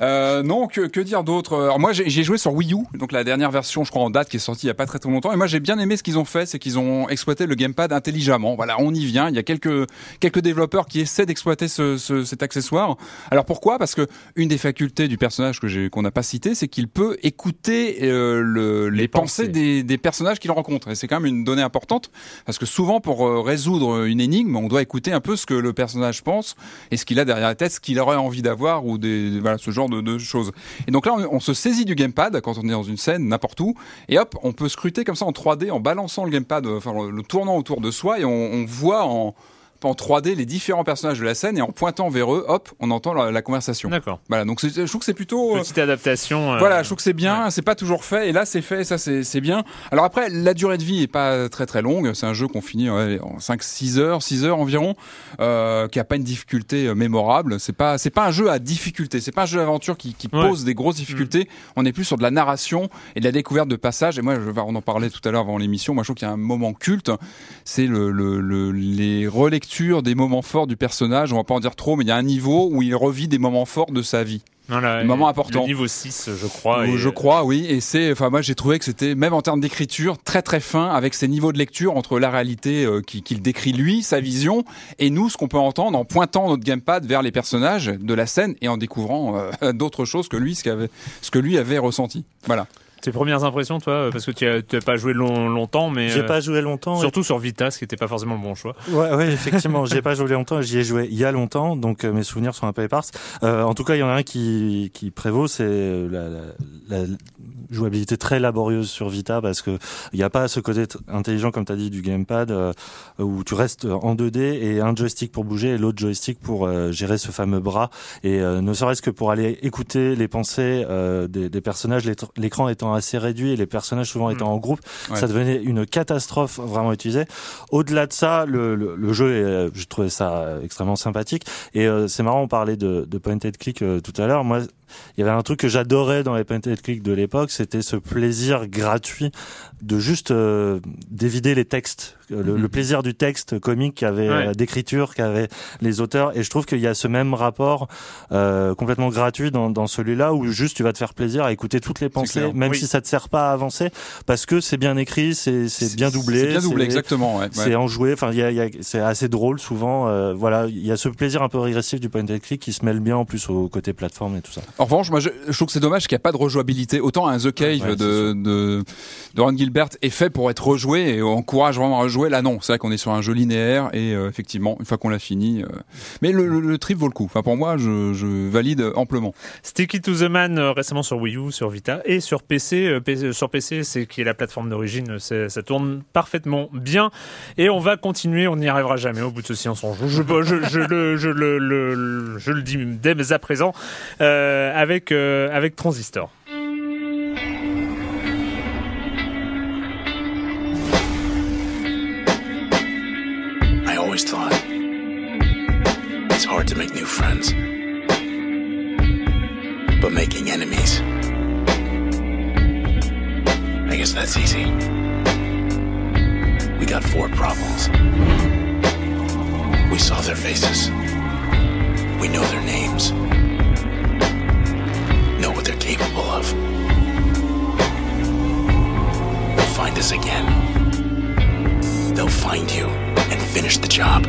Euh, non que, que dire d'autre? Alors moi j'ai joué sur Wii U, donc la dernière version je crois en date qui est sortie il y a pas très très longtemps. Et moi j'ai bien aimé ce qu'ils ont fait, c'est qu'ils ont exploité le gamepad intelligemment. Voilà, on y vient. Il y a quelques quelques développeurs qui essaient d'exploiter ce, ce- cet accessoire. Alors pourquoi? Parce que une des facultés du personnage que qu'on n'a pas cité, c'est qu'il peut écouter euh, le, les, Les pensées, pensées. des, des personnages qu'il rencontre. Et c'est quand même une donnée importante parce que souvent pour euh, résoudre une énigme, on doit écouter un peu ce que le personnage pense et ce qu'il a derrière la tête, ce qu'il aurait envie d'avoir ou voilà ce genre de, choses. Et donc là, on, se saisit du gamepad quand on est dans une scène n'importe où et hop, on peut scruter comme ça en 3D en balançant le gamepad, euh, enfin le, le tournant autour de soi et on voit en en 3D les différents personnages de la scène et en pointant vers eux, hop, on entend la, la conversation. D'accord. Voilà, donc je trouve que c'est plutôt euh, Petite adaptation. euh, voilà, je trouve que c'est bien, c'est pas toujours fait, et là c'est fait, et ça c'est bien. Alors après, la durée de vie est pas très très longue, c'est un jeu qu'on finit ouais, en 5-6 heures, 6 heures environ, euh, qui a pas une difficulté euh, mémorable, c'est pas c'est pas un jeu à difficulté, c'est pas un jeu d'aventure qui, qui Ouais. pose des grosses difficultés, on est plus sur de la narration et de la découverte de passages, et moi je, vais- on en parlait tout à l'heure avant l'émission, moi je trouve qu'il y a un moment culte, c'est le, le, le- les relectures des moments forts du personnage, on va pas en dire trop, mais il y a un niveau où il revit des moments forts de sa vie. voilà, un moment important. Le niveau 6, je crois. Euh, et- je crois, oui. Et c'est, enfin, moi, j'ai trouvé que c'était, même en termes d'écriture, très très fin, avec ces niveaux de lecture entre la réalité euh, qui- qu'il décrit lui, sa vision, et nous, ce qu'on peut entendre en pointant notre gamepad vers les personnages de la scène et en découvrant euh, d'autres choses que lui, ce, qu'avait- ce que lui avait ressenti. Voilà. Tes premières impressions, toi, parce que tu n'as pas joué long- longtemps, mais J'ai euh, pas joué longtemps. et- surtout sur Vita, ce qui n'était pas forcément le bon choix. Ouais, ouais, effectivement, j'ai pas joué longtemps, j'y ai joué il y a longtemps, donc euh, mes souvenirs sont un peu épars. Euh, en tout cas, il y en a un qui, qui prévaut, c'est euh, la, la, la jouabilité très laborieuse sur Vita, parce que il n'y a pas ce côté intelligent, comme tu as dit, du gamepad, euh, où tu restes en 2D et un joystick pour bouger et l'autre joystick pour euh, gérer ce fameux bras. Et euh, ne serait-ce que pour aller écouter les pensées des, des personnages, l'écran étant assez réduit et les personnages souvent étant en groupe, Ouais. ça devenait une catastrophe vraiment utilisée. Au-delà de ça, le, le, le jeu, est, je trouvais ça extrêmement sympathique. Et c'est marrant, on parlait de, de point and click tout à l'heure. Moi, il y avait un truc que j'adorais dans les click de l'époque, c'était ce plaisir gratuit de juste euh, d'évider les textes le, le plaisir du texte comique qu'avait Ouais. euh, d'écriture qu'avaient les auteurs. Et je trouve qu'il y a ce même rapport euh, complètement gratuit dans, dans celui-là où juste tu vas te faire plaisir à écouter toutes les pensées, même Oui. si ça te sert pas à avancer, parce que c'est bien écrit, c'est c'est bien doublé, C'est bien doublé, exactement. Ouais, c'est enjoué. Enfin, il y a, y a- c'est assez drôle souvent. euh, voilà, il y a ce plaisir un peu régressif du point and click qui se mêle bien en plus au côté plateforme et tout ça. En revanche, moi, je, je trouve que c'est dommage qu'il n'y a pas de rejouabilité. Autant un The Cave Ouais, de, de, de Ron Gilbert est fait pour être rejoué et on encourage vraiment à rejouer. Là, non. C'est vrai qu'on est sur un jeu linéaire et euh, effectivement, une fois qu'on l'a fini. euh, Mais le, trip vaut le coup. Enfin, pour moi, je, valide amplement. Sticky to the Man euh, récemment sur Wii U, sur Vita et sur PC. Sur PC, c'est qui est la plateforme d'origine, ça tourne parfaitement bien. Et on va continuer, on n'y arrivera jamais au bout de ce silence on joue. Je, le, je, le, dis dès à présent avec, avec Transistor. Friends. But making enemies, I guess that's easy. We got four problems. We saw their faces. We know their names. Know what they're capable of. They'll find us again. They'll find you and finish the job.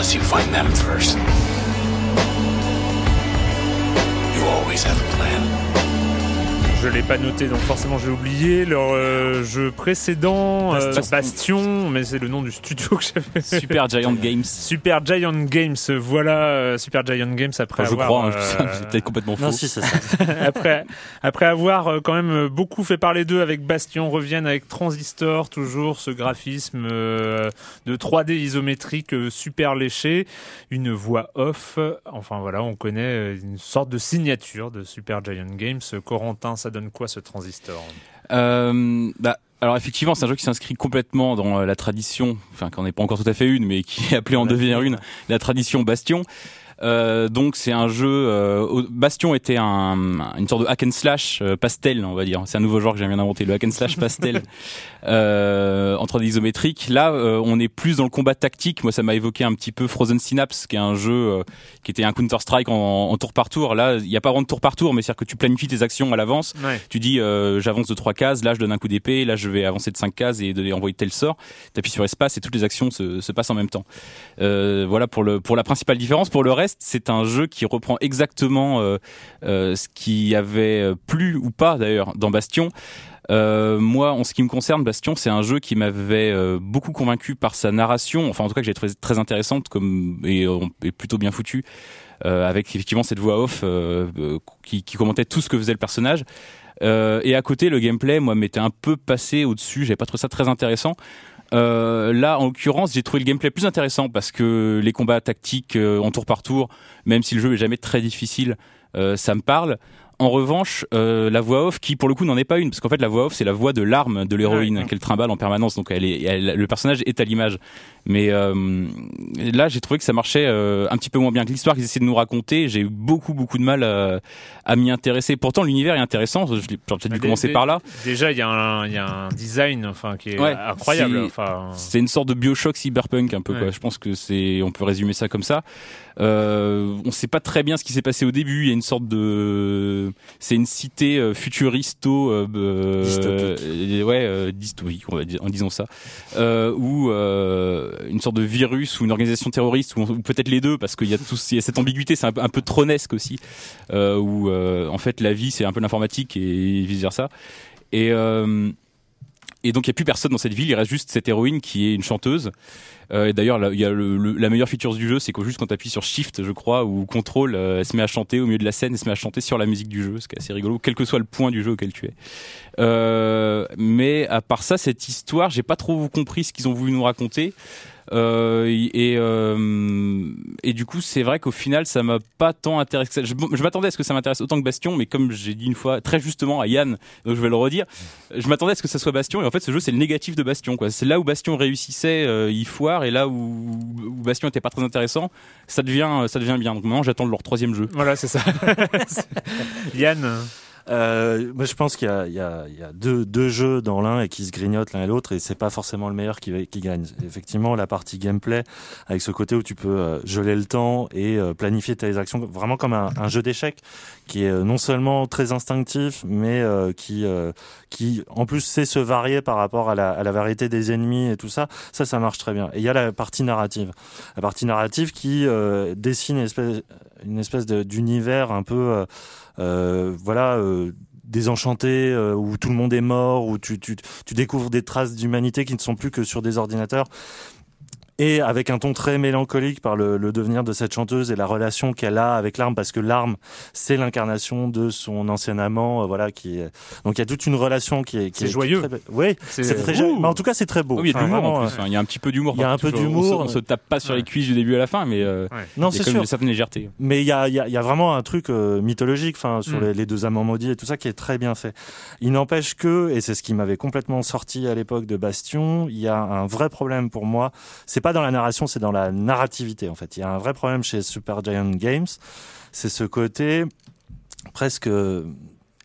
Unless you find them first. You always have a plan. Je l'ai pas noté, donc forcément j'ai oublié leur euh, jeu précédent, euh, Bastion. Bastion, mais c'est le nom du studio que j'avais. Super Giant Games. Super Giant Games, voilà euh, Super Giant Games après Enfin, je avoir. crois, hein, euh, peut-être complètement faux. Non, si, c'est ça. après, après avoir euh, quand même beaucoup fait parler d'eux avec Bastion, reviennent avec Transistor, toujours ce graphisme euh, de 3D isométrique euh, super léché, une voix off. Enfin voilà, on connaît une sorte de signature de Super Giant Games. Corentin, ça donne quoi ce Transistor Euh, bah, alors effectivement, c'est un jeu qui s'inscrit complètement dans euh, la tradition, enfin qu'on n'est pas encore tout à fait une, mais qui est appelée en devenir une, la tradition Bastion. Euh, donc c'est un jeu. euh, Bastion était un, une sorte de hack and slash euh, pastel, on va dire. C'est un nouveau genre que j'ai bien inventé, le hack and slash pastel en 3D isométrique. Là, on est plus dans le combat tactique. Moi, ça m'a évoqué un petit peu Frozen Synapse, qui est un jeu qui était un Counter Strike en, en tour par tour. Là, il n'y a pas vraiment de tour par tour, mais c'est-à-dire que tu planifies tes actions à l'avance Ouais. tu dis euh, j'avance de trois cases, là je donne un coup d'épée, là je vais avancer de cinq cases et donner envoyer tel sort. T'appuies sur espace et toutes les actions se, se passent en même temps. Euh, voilà pour le pour la principale différence. Pour le reste, c'est un jeu qui reprend exactement euh, euh, ce qui avait euh, plu ou pas d'ailleurs dans Bastion. Moi, en ce qui me concerne, Bastion, c'est un jeu qui m'avait beaucoup convaincu par sa narration, enfin en tout cas que j'ai trouvé très intéressante comme et, plutôt bien foutue, avec effectivement cette voix off qui, commentait tout ce que faisait le personnage. Et à côté, le gameplay, moi, m'était un peu passé au-dessus. J'avais pas trouvé ça très intéressant. Euh, là, en l'occurrence, j'ai trouvé le gameplay plus intéressant parce que les combats tactiques euh, en tour par tour, même si le jeu est jamais très difficile, euh, ça me parle. En revanche, euh, la voix off, qui pour le coup n'en est pas une, parce qu'en fait la voix off c'est la voix de l'arme de l'héroïne Ouais. qu'elle trimballe en permanence, donc elle est, elle- le personnage est à l'image. Mais euh, là, j'ai trouvé que ça marchait euh, un petit peu moins bien que l'histoire qu'ils essaient de nous raconter. J'ai eu beaucoup beaucoup de mal à, à m'y intéresser. Pourtant, l'univers est intéressant. J'aurais peut-être dû Dé- commencer par là. Déjà, il y, a un- y a un design enfin, qui est Ouais, incroyable. c'est- Enfin, une sorte de Bioshock cyberpunk un peu. Ouais. Quoi. Je pense que c'est, on peut résumer ça comme ça. Euh, on sait pas très bien ce qui s'est passé au début. Il y a une sorte de, c'est une cité euh, futuristo, euh, euh, Dystopique. ouais, euh, dystopique, on va dire, en disant ça, euh, ou euh, une sorte de virus ou une organisation terroriste ou, peut-être les deux parce qu'il y a tout, il y a cette ambiguïté. C'est un, peu- un peu tronesque aussi, euh, où euh, en fait la vie c'est un peu l'informatique et vice versa. Et euh, et donc il y a plus personne dans cette ville, il reste juste cette héroïne qui est une chanteuse. Euh, d'ailleurs, là, il y a le, le- la meilleure feature du jeu, c'est qu'au juste quand tu appuies sur Shift, je crois, ou Control, euh, elle se met à chanter au milieu de la scène, elle se met à chanter sur la musique du jeu, ce qui est assez rigolo, quel que soit le point du jeu auquel tu es. Euh, mais à part ça, cette histoire, j'ai pas trop compris ce qu'ils ont voulu nous raconter. Euh, et, euh, et du coup, c'est vrai qu'au final, ça m'a pas tant intéressé. Je, m'attendais à ce que ça m'intéresse autant que Bastion, mais comme j'ai dit une fois très justement à Yann, donc je vais le redire, je m'attendais à ce que ça soit Bastion, et en fait, ce jeu, c'est le négatif de Bastion. C'est là où Bastion réussissait, euh, il foire, et là où, où Bastion était pas très intéressant, ça devient, ça devient bien. Donc maintenant, j'attends leur troisième jeu. voilà, c'est ça. Yann. Euh, moi, je pense qu'il y y y a deux, deux jeux dans l'un et qui se grignotent l'un et l'autre, et c'est pas forcément le meilleur qui, qui gagne. Effectivement, la partie gameplay, avec ce côté où tu peux euh, geler le temps et euh, planifier tes actions, vraiment comme un, jeu d'échecs, qui est euh, non seulement très instinctif, mais qui, euh, qui en plus sait se varier par rapport à la, à la variété des ennemis et tout ça. Ça, ça marche très bien. Et il y a la partie narrative, la partie narrative qui dessine une espèce, une espèce d'univers un peu, voilà. euh, désenchanté euh, où tout le monde est mort où tu, tu, tu découvres des traces d'humanité qui ne sont plus que sur des ordinateurs et avec un ton très mélancolique par le, le devenir de cette chanteuse et la relation qu'elle a avec l'arme parce que l'arme c'est l'incarnation de son ancien amant euh, voilà qui est... donc il y a toute une relation qui est qui C'est est- est joyeux. très belle. oui C'est- très joyeux mais en tout cas c'est très beau Oui, il y a de Enfin, l'humour vraiment, en plus. hein. Il y a un petit peu d'humour. il y a un peu d'humour. On, se- on se tape pas sur les cuisses du début à la fin, mais euh, non il y c'est sûr certaine légèreté. Mais il y a, il y, a, y a vraiment un truc euh, mythologique, enfin sur Mm. les, les deux amants maudits et tout ça qui est très bien fait. Il n'empêche que, et c'est ce qui m'avait complètement sorti à l'époque de Bastion, il y a un vrai problème pour moi. C'est pas dans la narration, c'est dans la narrativité en fait. Il y a un vrai problème chez Supergiant Games, c'est ce côté presque euh,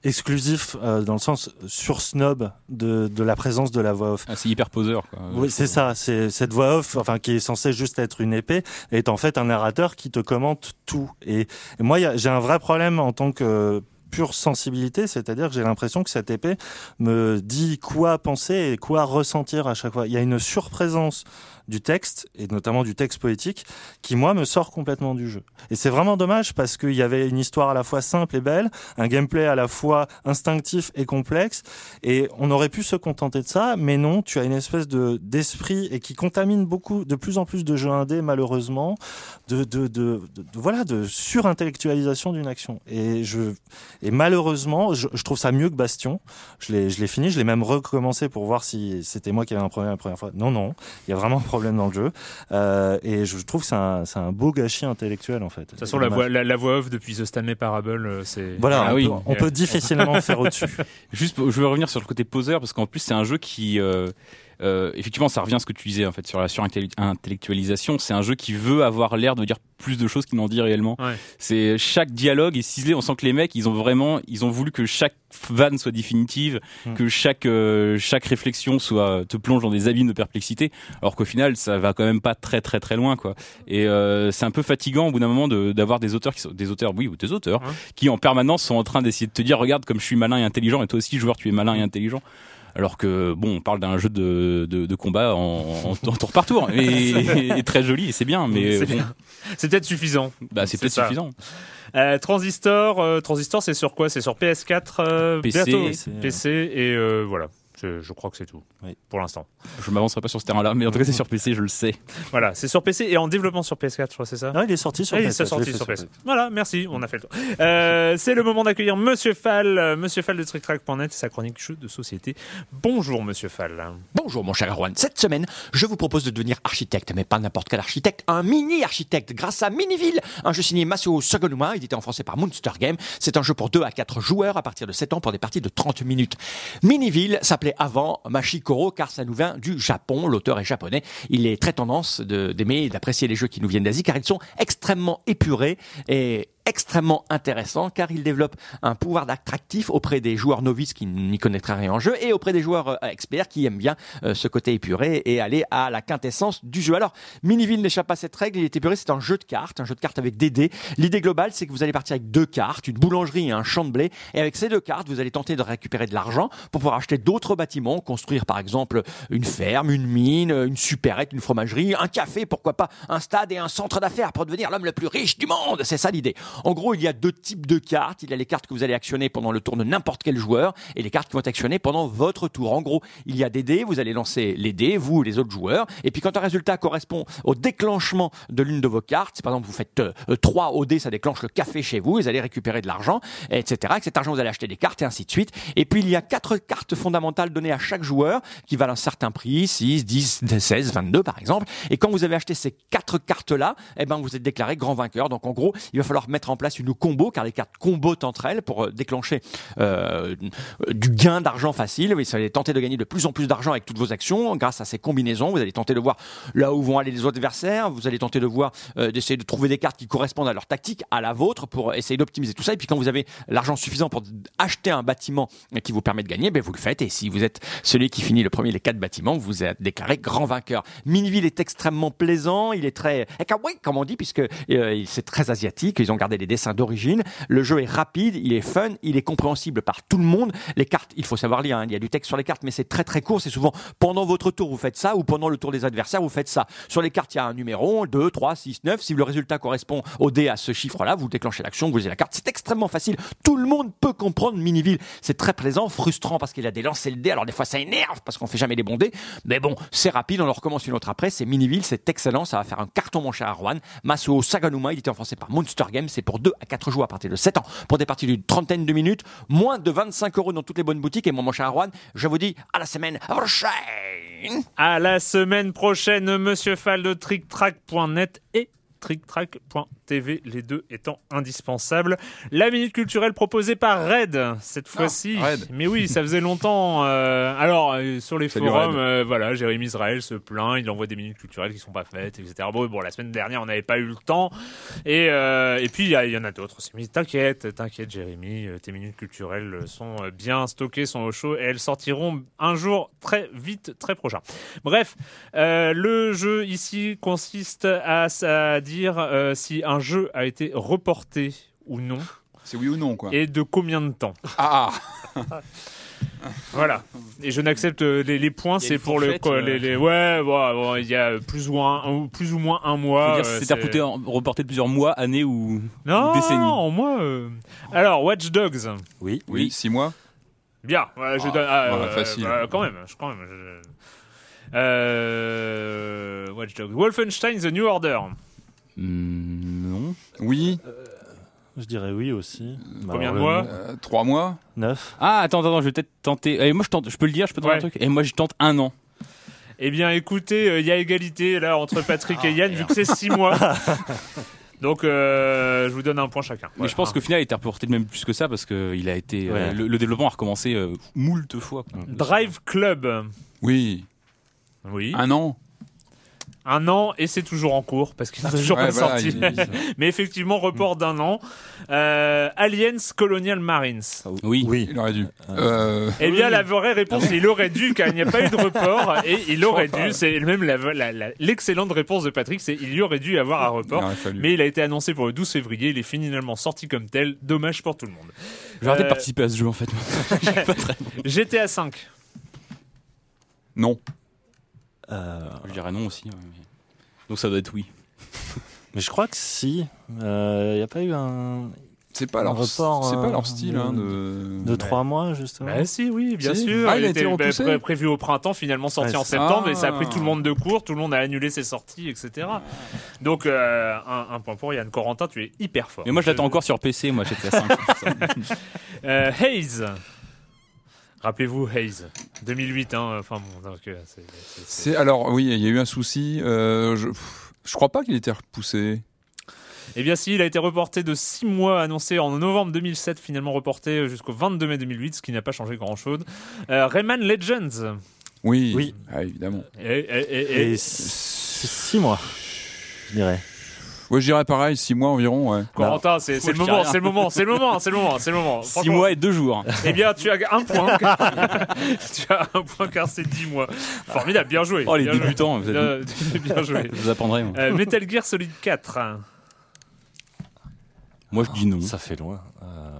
exclusif euh, dans le sens sur snob de, de la présence de la voix off. Ah, c'est hyper poseur. Quoi. Oui, c'est ça. C'est cette voix off, enfin, qui est censée juste être une épée, est en fait un narrateur qui te commente tout. Et, et moi, j'ai un vrai problème en tant que pure sensibilité, c'est-à-dire que j'ai l'impression que cette épée me dit quoi penser et quoi ressentir à chaque fois. Il y a une surprésence du texte, et notamment du texte poétique, qui, moi, me sort complètement du jeu. Et c'est vraiment dommage parce qu'il y avait une histoire à la fois simple et belle, un gameplay à la fois instinctif et complexe, et on aurait pu se contenter de ça, mais non, tu as une espèce de d'esprit et qui contamine beaucoup, de plus en plus de jeux indés, malheureusement, de, de, de, voilà, de surintellectualisation d'une action. Et je, et malheureusement, je, trouve ça mieux que Bastion. Je l'ai, je l'ai fini, je l'ai même recommencé pour voir si c'était moi qui avais un problème la première fois. Non, non, il y a vraiment un dans le jeu. Euh, et je trouve que c'est un, c'est un beau gâchis intellectuel, en fait. De toute façon, la voix, la, la voix off depuis The Stanley Parable, euh, c'est. Voilà, Ah on, oui. peut, on peut difficilement faire au-dessus. Juste, pour- je veux revenir sur le côté poseur parce qu'en plus c'est un jeu qui, euh, euh, effectivement, ça revient à ce que tu disais en fait sur la surintellectualisation. C'est un jeu qui veut avoir l'air de dire plus de choses qu'il n'en dit réellement. Ouais. C'est chaque dialogue est ciselé. On sent que les mecs, ils ont vraiment, ils ont voulu que chaque vanne soit définitive, Hmm. que chaque euh, chaque réflexion soit te plonge dans des abîmes de perplexité. Alors qu'au final, ça va quand même pas très très très loin quoi. Et euh, c'est un peu fatigant au bout d'un moment de- d'avoir des auteurs qui sont des auteurs, oui ou des auteurs Ouais. qui en permanence sont en train d'essayer de te dire regarde comme je suis malin et intelligent et toi aussi joueur tu es malin et intelligent. Alors que bon, on parle d'un jeu de, de, de combat en, en, en tour par tour et, et très joli et c'est bien, mais C'est bon, peut-être suffisant. bah c'est peut-être suffisant. Euh, Transistor, euh, Transistor, c'est sur quoi? C'est sur PS4, euh, PC, bientôt, PC, PC et euh, voilà. Je, je crois que c'est tout Oui. pour l'instant. Je m'avancerai pas sur ce terrain-là, mais en tout cas c'est sur PC, je le sais. Voilà, c'est sur PC et en développement sur PS4, je crois, c'est ça Non, il est sorti sur Ah, il PS4, je sorti sur PS. Voilà, merci, on a fait le tour. Euh, c'est le moment d'accueillir Monsieur Fall, Monsieur Fall de TrickTrack.net et sa chronique de société. Bonjour Monsieur Fall. Bonjour mon cher Erwan. Cette semaine, je vous propose de devenir architecte, mais pas n'importe quel architecte, un mini-architecte grâce à Miniville, un jeu signé Masao Sagonuma, édité en français par Monster Game. C'est un jeu pour 2 à 4 joueurs à partir de 7 ans pour des parties de 30 minutes. Miniville avant Mashikoro car ça nous vient du Japon, l'auteur est japonais. Il est très tendance d'aimer et d'apprécier les jeux qui nous viennent d'Asie car ils sont extrêmement épurés et extrêmement intéressants car ils développent un pouvoir d'attractif auprès des joueurs novices qui n'y connaîtraient rien en jeu et auprès des joueurs euh, experts qui aiment bien euh, ce côté épuré et aller à la quintessence du jeu. Alors, Miniville n'échappe pas à cette règle, il est épuré, c'est un jeu de cartes, un jeu de cartes avec des dés. L'idée globale, c'est que vous allez partir avec deux cartes, une boulangerie et un champ de blé, et avec ces deux cartes, vous allez tenter de récupérer de l'argent pour pouvoir acheter d'autres bâtiments, construire par exemple une ferme, une mine, une supérette, une fromagerie, un café, pourquoi pas un stade et un centre d'affaires pour devenir l'homme le plus riche du monde. C'est ça l'idée. En gros, il y a deux types de cartes. Il y a les cartes que vous allez actionner pendant le tour de n'importe quel joueur et les cartes qui vont être actionnées pendant votre tour. En gros, il y a des dés, vous allez lancer les dés, vous ou les autres joueurs, et puis quand un résultat correspond au déclenchement de l'une de vos cartes, par exemple vous faites euh, 3 au dé, ça déclenche le café chez vous, vous allez récupérer de l'argent, etc. Avec cet argent, vous allez acheter des cartes et ainsi de suite. Et puis il y a quatre cartes fondamentales données à chaque joueur qui valent un certain prix, 6, 10, 16, 22 par exemple. Et quand vous avez acheté ces quatre cartes-là, eh ben vous êtes déclaré grand vainqueur. Donc en gros, il va falloir mettre mettre en place une combo, car les cartes combotent entre elles pour euh, déclencher euh, du gain d'argent facile. Vous allez tenter de gagner de plus en plus d'argent avec toutes vos actions grâce à ces combinaisons. Vous allez tenter de voir là où vont aller les adversaires. Vous allez tenter de voir, euh, d'essayer de trouver des cartes qui correspondent à leur tactique, à la vôtre, pour essayer d'optimiser tout ça. Et puis quand vous avez l'argent suffisant pour acheter un bâtiment qui vous permet de gagner, ben vous le faites. Et si vous êtes celui qui finit le premier des quatre bâtiments, vous êtes déclaré grand vainqueur. Miniville est extrêmement plaisant. Il est très eh, comme on dit, puisque c'est très asiatique. Ils ont gardé les dessins d'origine. Le jeu est rapide, il est fun, il est compréhensible par tout le monde. Les cartes, il faut savoir lire. hein. Il y a du texte sur les cartes, mais c'est très très court. C'est souvent pendant votre tour vous faites ça ou pendant le tour des adversaires vous faites ça. Sur les cartes, il y a un numéro 2, 3, 6, 9. Si le résultat correspond au dé à ce chiffre-là, vous déclenchez l'action, vous avez la carte. C'est extrêmement facile. Tout le monde peut comprendre Miniville. C'est très plaisant, frustrant parce qu'il a des lancers le dé. Alors des fois ça énerve parce qu'on fait jamais les bons dés. Mais bon, c'est rapide. On en recommence une autre après. C'est Miniville, c'est excellent. Ça va faire un carton mon cher Arwan. Masuo Saganuma, il était en français par Monster Game. Pour 2 à 4 joueurs à partir de 7 ans. Pour des parties d'une trentaine de minutes. Moins de 25 euros dans toutes les bonnes boutiques. Et moi, mon cher Arwan, je vous dis à la semaine prochaine. À la semaine prochaine, monsieur Fall de tricktrack.net et tricktrack.tv, les deux étant indispensables. La minute culturelle proposée par Red, cette fois-ci. Red. Mais oui, ça faisait longtemps. euh, alors, euh, sur les Salut, forums, euh, voilà, Jérémy Israël se plaint, il envoie des minutes culturelles qui sont pas faites, etc. Bon, bon la semaine dernière, on n'avait pas eu le temps. Et, et puis, il y, en a d'autres aussi. Mais t'inquiète, t'inquiète, Jérémy, tes minutes culturelles sont bien stockées, sont au chaud, et elles sortiront un jour très vite, très prochain. Bref, le jeu ici consiste à, à dire si un jeu a été reporté ou non, C'est oui ou non, quoi. et de combien de temps. Ah, Voilà. Et je n'accepte euh, les, les points, c'est pour le quoi, euh. les, les- ouais, il y a plus ou un, un- plus ou moins un mois. euh, c'est- reporté, en- reporté de plusieurs mois, années ou, non, ou décennies. non, moi. euh, Alors, Watch Dogs. Oui. oui, six mois. Bien, ouais, je Ah, donne. ah, euh, facile. bah, quand même, je- quand même. je- Euh, Watch Dogs. Wolfenstein The New Order. Hmm, non. Oui, Je dirais oui aussi. Combien de Alors, mois euh, trois mois. Neuf. Ah, attends, attends, je vais peut-être tenter. Eh, moi, je tente. Je peux le dire, je peux tenter Ouais. un truc. Et moi, je tente un an. Eh bien, écoutez, euh, il y a égalité là entre Patrick Ah, et Yann, vu que c'est 6 mois. Donc, euh, je vous donne un point chacun. Mais Voilà. je pense qu'au final, il a été reporté de même plus que ça parce que il a été. euh, Ouais. le, le développement a recommencé euh, moult fois. quoi. Drive Club. Oui, Oui. un an. Un an et c'est toujours en cours parce qu'il n'est toujours Ouais, pas voilà, sorti. Mais effectivement, report d'un an. Euh, Aliens Colonial Marines. Oui. Oui. Il aurait dû. Euh, Eh bien, la vraie réponse, il aurait dû, car il n'y a pas eu de report, et il aurait dû, c'est même la- la- la- l'excellente réponse de Patrick, c'est il y aurait dû y avoir un report. Mais il a été annoncé pour le 12 février, il est finalement sorti comme tel, dommage pour tout le monde. Je vais arrêter Euh, de participer à ce jeu en fait. GTA 5. Non. Euh, Je dirais non aussi. Donc ça doit être oui. mais je crois que si. Il n'y a pas eu un C'est pas leur, report, c'est pas euh, leur style hein, de- de. trois mois justement. Bah si, oui, bien Si. sûr. Ah, il était pré- prévu au printemps, finalement sorti en septembre, Ah. et ça a pris tout le monde de court, tout le monde a annulé ses sorties, etc. Donc, euh, un, un point pour Yann Corentin, tu es hyper fort. Mais moi, je l'attends encore sur PC. Moi, j'étais à 5. Euh, Haze. Rappelez-vous Haze, 2008. Hein, enfin bon, donc, euh, c'est- c'est- c'est- C'est alors oui, il y a eu un souci. euh, je, pff, je crois pas qu'il était repoussé. Eh bien si, il a été reporté de 6 mois, annoncé en novembre 2007, finalement reporté jusqu'au 22 mai 2008, ce qui n'a pas changé grand-chose. Euh, Rayman Legends. Oui. Oui. Ah, évidemment. Et, et- et- et- Et six six mois, je dirais. Ouais, je dirais pareil, six mois environ. Ouais. Corentin, c'est c'est le je moment, c'est le moment, c'est le moment, c'est le moment, c'est le moment. 6 Franchement, mois et 2 jours. Eh bien, tu as un point. tu as un point car c'est 10 mois. Formidable, bien joué. Oh, les bien joué. débutants, vous êtes- Euh, bien joué. Je vous apprendrai. moi. Euh, Metal Gear Solid 4. Moi, je dis non. Ça fait loin. Euh,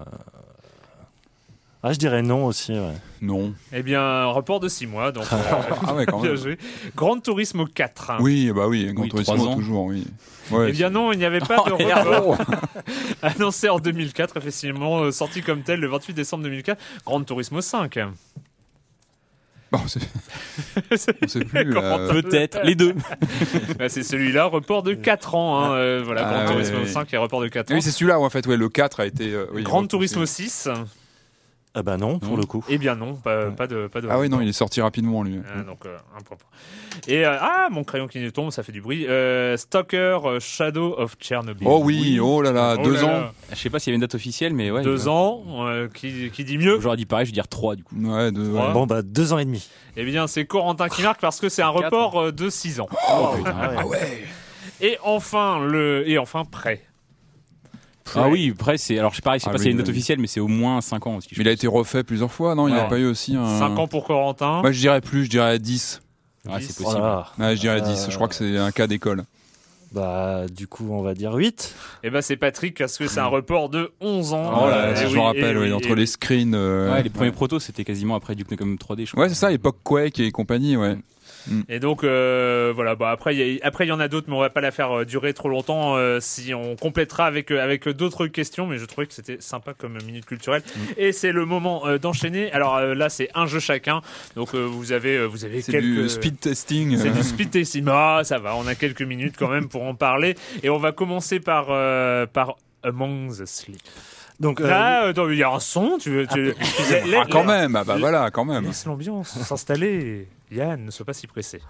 Ah, je dirais non aussi. Ouais. Non. Eh bien, un report de 6 mois, donc euh, Ah ouais, quand bien même. joué. Grand Turismo 4. Oui, bah oui, Grand Oui, ans. toujours, oui. Ouais, Eh bien non, il n'y avait pas Oh, de merde. report. Annoncé en 2004, effectivement, euh, sorti comme tel le 28 décembre 2004. Grand Turismo 5. Bon, c'est- on sait plus. Euh, Peut-être. Les deux. Bah, c'est celui-là, report de 4 ans. hein, euh, voilà, Ah, Grand ouais. 5 et report de 4 ans. Oui, c'est celui-là en fait, ouais, le 4 a été. euh, oui, Grand. Turismo 6. Ah bah non, pour Non. le coup. Eh bien non, pas, pas de pas de. Ah oui, non, il est sorti rapidement, lui. Ah, donc euh, un point. Et euh, ah mon crayon qui tombe, ça fait du bruit. Euh, Stalker euh, Shadow of Chernobyl. Oh oui, oh là là, Oh deux là ans. là. Je sais pas s'il y avait une date officielle, mais ouais. Deux ans, euh, qui, qui dit mieux J'aurais dit pareil, je vais dire 3 du coup. Ouais, deux, Trois. ouais. Bon bah deux ans et demi. Eh bien, c'est Corentin qui marque parce que c'est un Quatre. report de 6 ans. Oh, putain. Ah ouais. Et enfin le et enfin prêt. Ah oui, après c'est alors je sais pas, je sais Ah pas oui, s'il y a une date oui. officielle, mais c'est au moins 5 ans aussi. Mais il a été refait plusieurs fois, non? Il n'y a pas eu aussi un. 5 ans pour Corentin. Moi, je dirais plus, je dirais 10. Ouais, c'est Oh possible. là là. Ouais, je dirais Euh, 10. Je crois que c'est un cas d'école. Bah du coup on va dire 8. Et ben c'est Patrick parce que c'est un report de 11 ans. Oh là, Euh, si je oui, me rappelle, et oui, entre et- les screens. euh, Ouais, les premiers protos c'était quasiment après Duke Nukem 3D, je crois. Ouais, c'est ça, époque Quake et compagnie, ouais. Et donc euh, voilà, bah après il y a- après il y en a d'autres, mais on va pas la faire euh, durer trop longtemps. euh, si on complétera avec avec d'autres questions, mais je trouvais que c'était sympa comme minute culturelle. Mm. Et c'est le moment euh, d'enchaîner. Alors euh, là c'est un jeu chacun, donc euh, vous avez vous avez C'est quelques du speed testing. C'est du speed testing. Ah, ça va, on a quelques minutes quand même pour en parler. Et on va commencer par, euh, par Among the Sleep. Donc Là, il y a un son, tu veux. Tu, tu- Ah, quand même, ah bah voilà, quand même. Laisse l'ambiance s'installer. Yann, ne sois pas si pressé.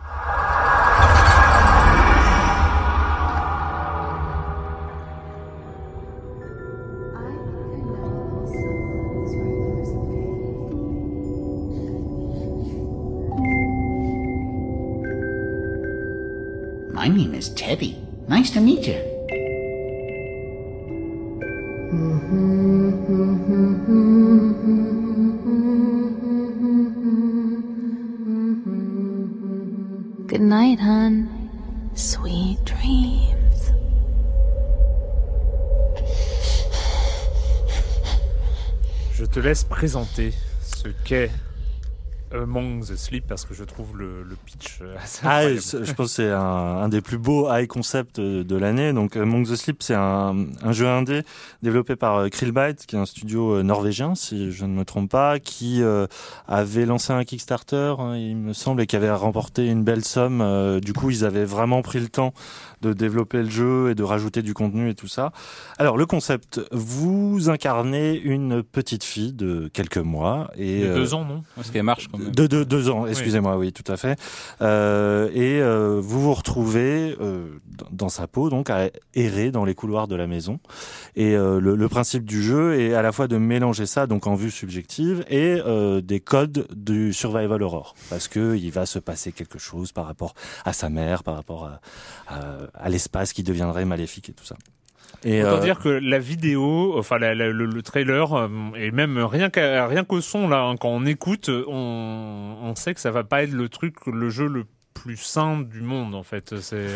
My name is Teddy. Nice to meet you. Good night, hon. Sweet dreams. Je te laisse présenter ce qu'est Among the Sleep parce que je trouve le, le pitch euh, assez Ah, je pense que c'est un, un des plus beaux high concepts de, de l'année. Donc, Among the Sleep, c'est un, un jeu indé développé par euh, Krillbyte, qui est un studio euh, norvégien, si je ne me trompe pas, qui euh, avait lancé un Kickstarter, hein, il me semble, et qui avait remporté une belle somme. Euh, du coup, ils avaient vraiment pris le temps de développer le jeu et de rajouter du contenu et tout ça. Alors, le concept, vous incarnez une petite fille de quelques mois et De deux ans, non? Parce qu'elle marche quand même. De, de deux ans, excusez-moi, oui. tout à fait. Euh, et euh, vous vous retrouvez euh, dans- dans sa peau, donc à errer dans les couloirs de la maison. Et euh, le, le principe du jeu est à la fois de mélanger ça, donc en vue subjective, et euh, des codes du survival horror, parce que il va se passer quelque chose par rapport à sa mère, par rapport à, à, à l'espace qui deviendrait maléfique et tout ça. Et Autant euh, dire que la vidéo, enfin la- la- le, le trailer, euh, et même rien qu'à rien qu'au son là, hein, quand on écoute, on, on sait que ça va pas être le truc, le jeu le plus sain du monde en fait. C'est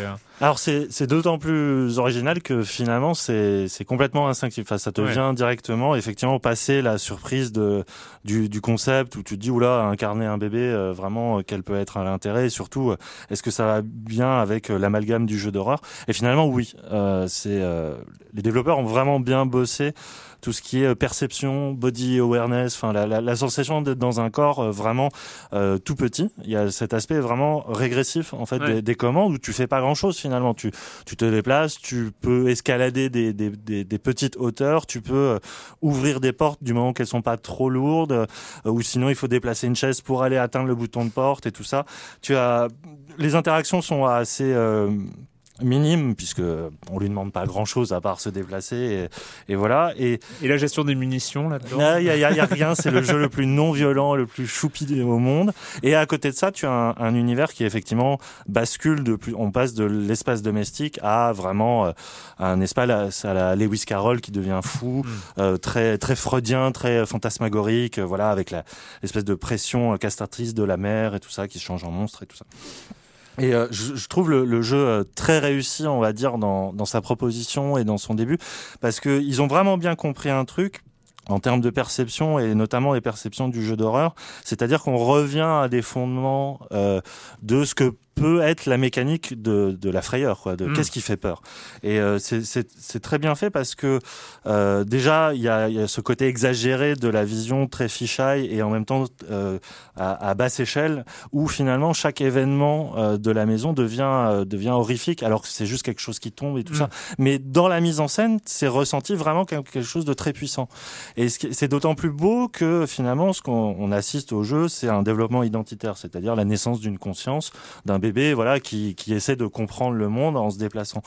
Alors c'est d'autant plus original que finalement c'est c'est complètement instinctif. Enfin, ça te Ouais. vient directement. Effectivement, passer la surprise de du, du concept où tu te dis oula incarner un bébé euh, vraiment euh, quel peut être l'intérêt? Et surtout euh, est-ce que ça va bien avec euh, l'amalgame du jeu d'horreur? Et finalement oui. Euh, c'est euh, les développeurs ont vraiment bien bossé tout ce qui est euh, perception, body awareness, enfin la, la, la sensation d'être dans un corps euh, vraiment euh, tout petit. Il y a cet aspect vraiment régressif en fait Ouais. des, des commandes où tu fais pas grand chose finalement. Tu tu te déplaces, tu peux escalader des, des, des, des petites hauteurs, tu peux euh, ouvrir des portes du moment qu'elles sont pas trop lourdes, euh, ou sinon il faut déplacer une chaise pour aller atteindre le bouton de porte et tout ça. Tu as les interactions sont assez euh, minimes puisque on lui demande pas grand chose à part se déplacer et, et voilà et et la gestion des munitions là-dedans. il y a, y a- y a rien, c'est le jeu le plus non violent, le plus choupi au monde. Et à côté de ça, tu as un, un univers qui effectivement bascule de plus, on passe de l'espace domestique à vraiment euh, un espace à la Lewis Carroll qui devient fou, euh, très très freudien, très fantasmagorique, euh, voilà, avec la l'espèce de pression castratrice de la mer et tout ça qui se change en monstre et tout ça. Et euh, je, je trouve le, le jeu euh, très réussi, on va dire, dans, dans sa proposition et dans son début, parce que ils ont vraiment bien compris un truc en termes de perception et notamment les perceptions du jeu d'horreur, c'est-à-dire qu'on revient à des fondements euh, de ce que peut être la mécanique de, de la frayeur, quoi, de Mm. qu'est-ce qui fait peur. Et euh, c'est- très bien fait parce que euh, déjà il y a, il y a ce côté exagéré de la vision très fisheye et en même temps euh, à, à basse échelle où finalement chaque événement de la maison devient devient horrifique alors que c'est juste quelque chose qui tombe et tout Mm. ça. Mais dans la mise en scène, c'est ressenti vraiment comme quelque chose de très puissant. Et c'est d'autant plus beau que finalement, ce qu'on on assiste au jeu, c'est un développement identitaire, c'est-à-dire la naissance d'une conscience d'un bébé, voilà, qui, qui essaie de comprendre le monde en se déplaçant.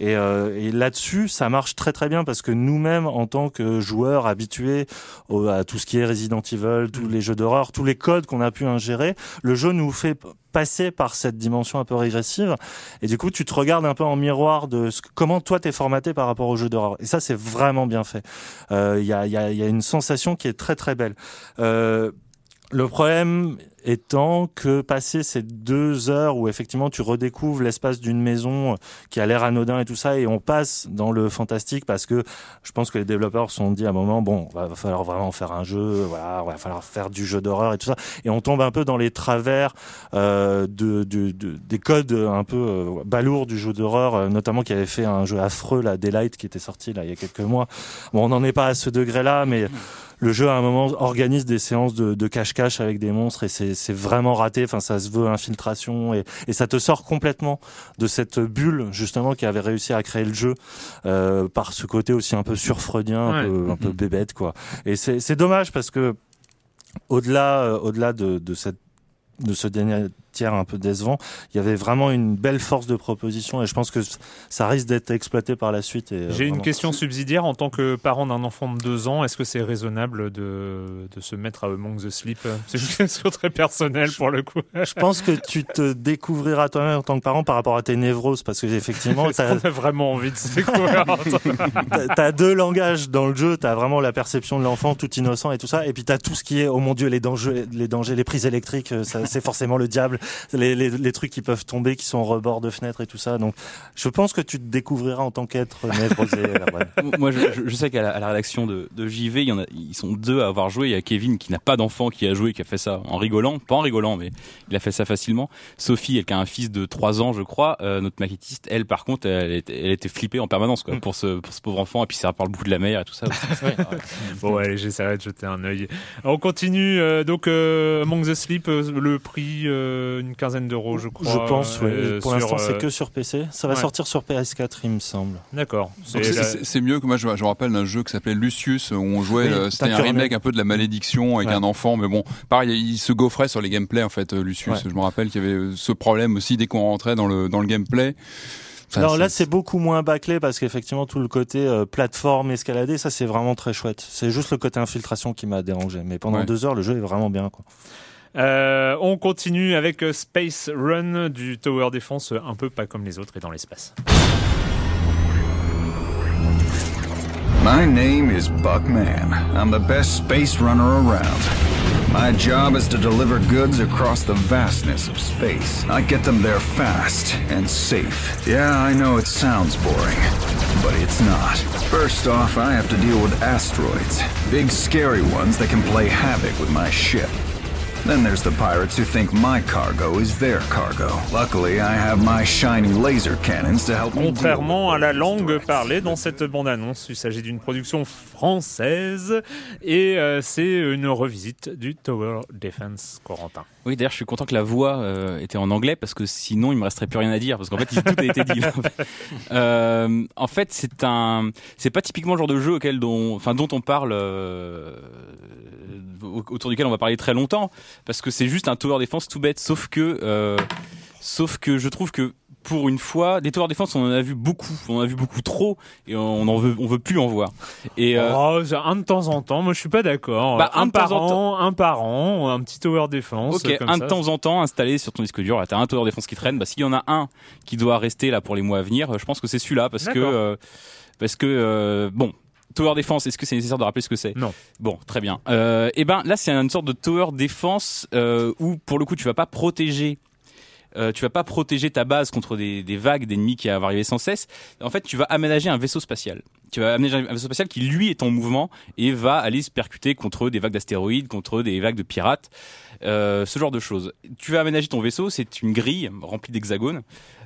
Et, euh, et là-dessus, ça marche très très bien parce que nous-mêmes, en tant que joueurs habitués au- à tout ce qui est Resident Evil, tous les jeux d'horreur, tous les codes qu'on a pu ingérer, le jeu nous fait passer par cette dimension un peu régressive. Et du coup tu te regardes un peu en miroir de ce, comment toi t'es formaté par rapport au jeu d'horreur. Et ça c'est vraiment bien fait. Euh, il y, a, y, a, y a une sensation qui est très très belle. Euh, le problème étant que passer ces deux heures où effectivement tu redécouvres l'espace d'une maison qui a l'air anodin et tout ça et on passe dans le fantastique parce que je pense que les développeurs se sont dit à un moment bon va, falloir vraiment faire un jeu voilà va falloir faire du jeu d'horreur et tout ça. Et on tombe un peu dans les travers euh, de, de, de- des codes un peu euh, balourds du jeu d'horreur euh, notamment qui avait fait un jeu affreux là Daylight qui était sorti là il y a quelques mois. Bon on n'en est pas à ce degré là mais le jeu à un moment organise des séances de, de cache-cache avec des monstres et c'est vraiment raté. Enfin, ça se veut infiltration et, et ça te sort complètement de cette bulle justement qui avait réussi à créer le jeu euh, par ce côté aussi un peu surfreudien, un, peu, un peu bébête quoi. Et c'est c'est dommage parce que au-delà euh, au-delà de, de cette de ce dernier tiers un peu décevant, il y avait vraiment une belle force de proposition et je pense que ça risque d'être exploité par la suite. euh, J'ai une question subsidiaire en tant que parent d'un enfant de deux ans. Est-ce que c'est raisonnable de, de se mettre à Among the Sleep? C'est une question très personnelle pour le coup. Je pense que tu te découvriras toi-même en tant que parent par rapport à tes névroses parce que effectivement, Est-ce t'as qu'on a vraiment envie de se découvrir? T'as- t'as deux langages dans le jeu. T'as vraiment la perception de l'enfant tout innocent et tout ça, et puis t'as tout ce qui est oh mon dieu les dangers, les dangers, les prises électriques, euh, c'est forcément le diable. Les, les, les trucs qui peuvent tomber, qui sont au rebord de fenêtres et tout ça. Donc, je pense que tu te découvriras en tant qu'être névrosé. Erwan. Moi, je, je- sais qu'à la, à la rédaction de, de JV, il y en a, ils sont deux à avoir joué. Il y a Kevin qui n'a pas d'enfant, qui a joué, qui a fait ça en rigolant, pas en rigolant, mais il a fait ça facilement. Sophie, elle qui a un fils de 3 ans, je crois, euh, notre maquettiste, elle, par contre, elle était, elle était flippée en permanence quoi, pour ce pour ce pauvre enfant. Et puis ça parle beaucoup de la mer et tout ça. aussi. Bon, allez, j'essaierai de jeter un œil. On continue. euh, donc, euh, Among the Sleep, euh, le prix, euh, une quinzaine d'euros, je crois. Je pense, oui. euh, Pour l'instant, c'est euh, que sur PC. Ça va ouais. sortir sur PS4, il me semble. D'accord. C'est mieux que moi je, je me rappelle d'un jeu qui s'appelait Lucius où on jouait Oui, euh, c'était un remake un peu de la malédiction avec Ouais. un enfant mais bon pareil il se gaufrait sur les gameplays en fait euh, Lucius Ouais. je me rappelle qu'il y avait ce problème aussi dès qu'on rentrait dans le dans le gameplay Enfin, Alors là, c'est beaucoup moins bâclé parce qu'effectivement, tout le côté euh, plateforme, escaladé, ça c'est vraiment très chouette. C'est juste le côté infiltration qui m'a dérangé. Mais pendant Ouais. deux heures, le jeu est vraiment bien. Quoi. Euh, on continue avec euh, Space Run du Tower Defense, euh, un peu pas comme les autres et dans l'espace. My name is Buckman. I'm the best space runner around. My job is to deliver goods across the vastness of space. I get them there fast and safe. Yeah, I know it sounds boring, but it's not. First off, I have to deal with asteroids. Big scary ones that can play havoc with my ship. Then there's the pirates who think my cargo is their cargo. Luckily, I have my shiny laser cannons to help me deal Contrairement à la langue parlée dans cette bande-annonce, il s'agit d'une production française et euh, c'est une revisite du Tower Defense Corentin. Oui, d'ailleurs, je suis content que la voix euh, était en anglais parce que sinon, il me resterait plus rien à dire parce qu'en fait, tout a été dit. là. Euh, en fait, c'est un, c'est pas typiquement le genre de jeu auquel dont, enfin, dont on parle, euh, autour duquel on va parler très longtemps parce que c'est juste un tower defense tout bête. Sauf que, euh, sauf que je trouve que pour une fois, des tower defense, on en a vu beaucoup, on en a vu beaucoup trop et on en veut, on veut plus en voir. Et euh, Oh, un de temps en temps, moi je suis pas d'accord. Bah, un par an, un par an, un petit Tower Defense. Ok, comme un ça. de temps en temps installé sur ton disque dur. Là, t'as un tower défense qui traîne. Bah, s'il y en a un qui doit rester là pour les mois à venir, je pense que c'est celui-là parce que euh, parce que euh, bon. Tower Defense, est-ce que c'est nécessaire de rappeler ce que c'est? Non. Bon, très bien. Euh, et ben là, c'est une sorte de Tower Defense euh, où, pour le coup, tu vas pas protéger euh, tu vas pas protéger ta base contre des, des vagues d'ennemis qui vont arriver sans cesse. En fait, tu vas aménager un vaisseau spatial. Tu vas aménager un vaisseau spatial qui lui est en mouvement et va aller se percuter contre des vagues d'astéroïdes, contre des vagues de pirates, euh, ce genre de choses. Tu vas aménager ton vaisseau, c'est une grille remplie d'hexagones.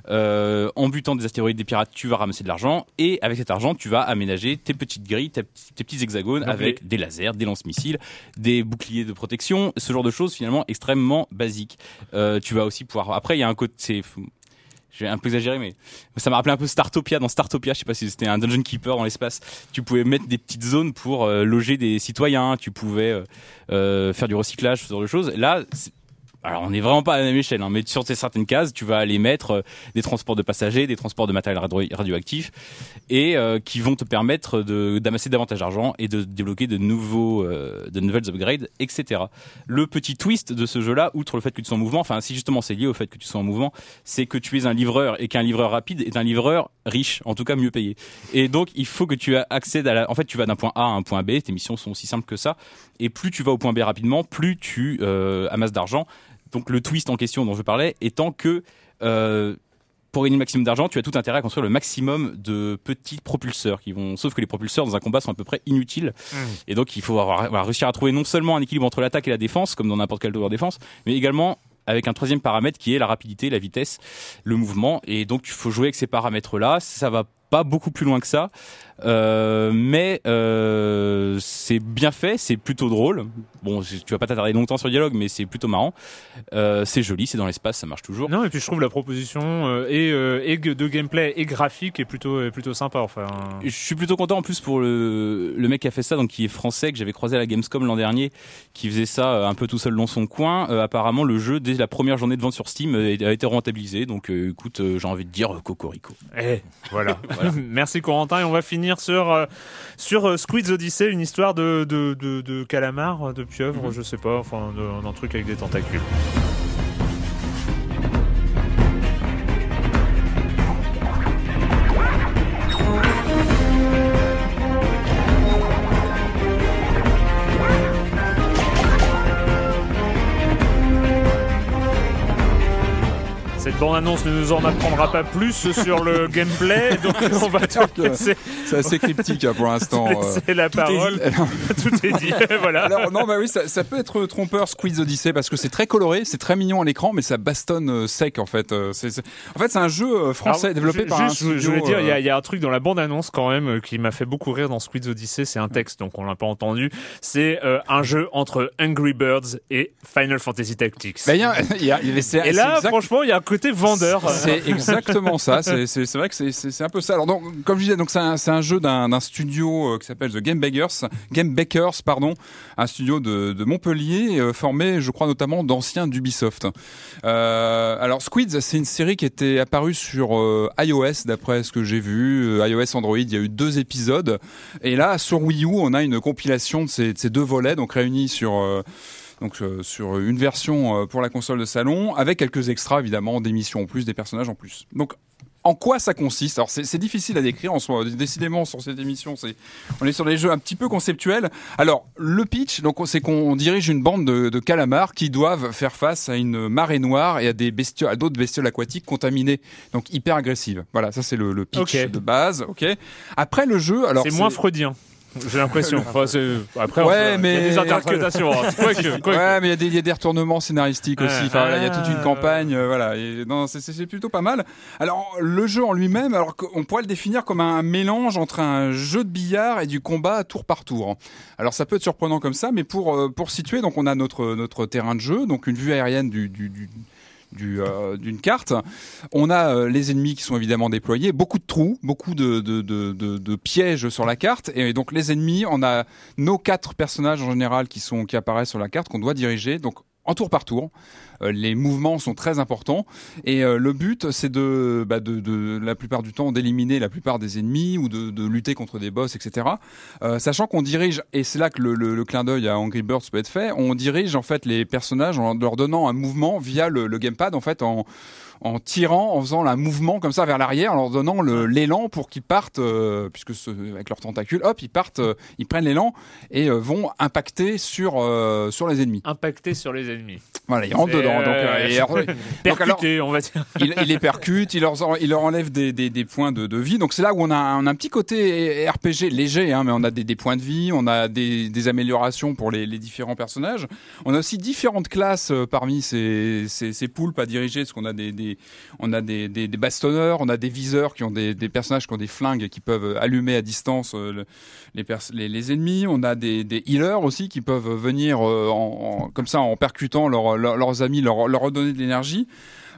Euh, en butant des astéroïdes, des pirates, tu vas ramasser de l'argent et avec cet argent, tu vas aménager tes petites grilles, tes, tes petits hexagones Donc avec des lasers, des lance-missiles, des boucliers de protection, ce genre de choses finalement extrêmement basiques. Euh, tu vas aussi pouvoir. Après, il y a un côté. J'ai un peu exagéré, mais ça m'a rappelé un peu Startopia. Dans Startopia, je sais pas si c'était un dungeon keeper dans l'espace. Tu pouvais mettre des petites zones pour euh, loger des citoyens. Tu pouvais euh, euh, faire du recyclage, ce genre de choses. Là, c'est- alors on n'est vraiment pas à la même échelle, hein, mais sur ces certaines cases, tu vas aller mettre euh, des transports de passagers, des transports de matériel radio- radioactif, et euh, qui vont te permettre d'amasser davantage d'argent et de débloquer de nouveaux, euh, de nouvelles upgrades, etc. Le petit twist de ce jeu-là, outre le fait que tu sois en mouvement, enfin si justement c'est lié au fait que tu sois en mouvement, c'est que tu es un livreur et qu'un livreur rapide est un livreur riche, en tout cas mieux payé. Et donc il faut que tu accèdes à la, en fait tu vas d'un point A à un point B, tes missions sont aussi simples que ça, et plus tu vas au point B rapidement, plus tu amasses d'argent. Donc le twist en question dont je parlais étant que euh, pour gagner le maximum d'argent, tu as tout intérêt à construire le maximum de petits propulseurs qui vont. Sauf que les propulseurs dans un combat sont à peu près inutiles. Et donc il faut avoir, avoir réussir à trouver non seulement un équilibre entre l'attaque et la défense, comme dans n'importe quel tower défense, mais également avec un troisième paramètre qui est la rapidité, la vitesse, le mouvement. Et donc il faut jouer avec ces paramètres-là. Ça va pas beaucoup plus loin que ça, Euh, mais euh, c'est bien fait, c'est plutôt drôle. Bon, tu vas pas t'attarder longtemps sur le dialogue, mais c'est plutôt marrant. Euh, c'est joli, c'est dans l'espace, ça marche toujours. Non, et puis je trouve la proposition et, et de gameplay et graphique est plutôt, plutôt sympa. Enfin, Je suis plutôt content en plus pour le, le mec qui a fait ça, donc qui est français, que j'avais croisé à la Gamescom l'an dernier, qui faisait ça un peu tout seul dans son coin. Apparemment, le jeu, dès la première journée de vente sur Steam, a été rentabilisé. Donc, écoute, j'ai envie de dire cocorico. Eh, voilà. Merci Corentin et on va finir sur euh, sur euh, Squid's Odyssey, une histoire de de de, de calamar, de pieuvre, je sais pas, enfin d'un truc avec des tentacules. Cette bande-annonce ne nous en apprendra pas plus sur le gameplay, donc on va te laisser, C'est assez cryptique hein, pour l'instant. te laisser la Tout parole. Tout est dit, voilà. Alors non bah oui ça, ça peut être trompeur Squeeze Odyssey parce que c'est très coloré, c'est très mignon à l'écran mais ça bastonne euh, sec en fait. Euh, c'est- c'est- En fait c'est un jeu euh, français Alors, développé par un juste, je- voulais dire, il y, a- euh, il y a un truc dans la bande-annonce quand même euh, qui m'a fait beaucoup rire dans Squid's Odyssey, c'est un texte, donc on l'a pas entendu. C'est euh, un jeu entre Angry Birds et Final Fantasy Tactics. bah, y a- y a- c'est- et c'est là, exact- franchement, il y a un côté vendeur. C'est exactement ça. C'est vrai que c'est- un peu ça. Alors donc, comme je disais, donc c'est un, jeu d'un studio euh, qui s'appelle The Game Bakers, Game Bakers, pardon, un studio de, de Montpellier euh, formé, je crois notamment d'anciens d'Ubisoft. Euh, alors Squids, c'est une série qui était apparue sur euh, iOS, d'après ce que j'ai vu, iOS, Android. Il y a eu deux épisodes, et là sur Wii U, on a une compilation de ces, de ces deux volets, donc réunis sur donc euh, sur une version euh, pour la console de salon, avec quelques extras évidemment, des missions en plus, des personnages en plus. Donc en quoi ça consiste? Alors c'est difficile à décrire en soi. Décidément sur cette émission, c'est on est sur des jeux un petit peu conceptuels. Alors le pitch, donc c'est qu'on dirige une bande de, de calamars qui doivent faire face à une marée noire et à des bestioles, à d'autres bestioles aquatiques contaminées, donc hyper agressives. Voilà, ça c'est le, le pitch de base. Ok? Après le jeu, alors c'est moins freudien. J'ai l'impression. Enfin, c'est- après, on Ouais, peut- mais il y a des interprétations. hein. Ouais, mais il y a des- il y, a des retournements scénaristiques aussi. Enfin, il y a toute une Ah. campagne. euh, voilà, Et non, c'est- plutôt pas mal. Alors, le jeu en lui-même, alors qu'on pourrait le définir comme un mélange entre un jeu de billard et du combat tour par tour. Alors, ça peut être surprenant comme ça, mais pour euh, pour situer, donc on a notre notre terrain de jeu, donc une vue aérienne du, du, du euh, d'une carte. On a euh, les ennemis qui sont évidemment déployés, beaucoup de trous, beaucoup de, de pièges sur la carte. Et donc les ennemis, on a nos quatre personnages en général qui sont qui apparaissent sur la carte qu'on doit diriger. Donc en tour par tour. Euh, les mouvements sont très importants et euh, le but c'est de, bah, de, de la plupart du temps d'éliminer la plupart des ennemis ou de, lutter contre des boss, etc. Euh, sachant qu'on dirige et c'est là que le clin d'œil à Angry Birds peut être fait. On dirige en fait les personnages en leur donnant un mouvement via le, le gamepad en fait en en tirant, en faisant un mouvement comme ça vers l'arrière, en leur donnant le- l'élan pour qu'ils partent, euh, puisque ce- avec leurs tentacules, hop, ils partent, euh, ils prennent l'élan et euh, vont impacter sur euh, sur les ennemis. Impacté sur les ennemis. Voilà, il rentre C'est, dedans. Donc, et alors- donc, alors, percuté, on va dire. il, il les percute, il leur, il leur enlève des, des, des points de, de vie. Donc c'est là où on a, un- on a un petit côté RPG léger, hein, mais on a des, des points de vie, on a des, des améliorations pour les, les différents personnages. On a aussi différentes classes parmi ces, ces, ces poulpes à diriger, parce qu'on a des, des, on a des, bastonneurs, on a des viseurs qui ont des, personnages qui ont des flingues qui peuvent allumer à distance euh, le- les, ennemis. On a des, healers aussi qui peuvent venir euh, comme ça en percutant leurs- amis, leur redonner de l'énergie.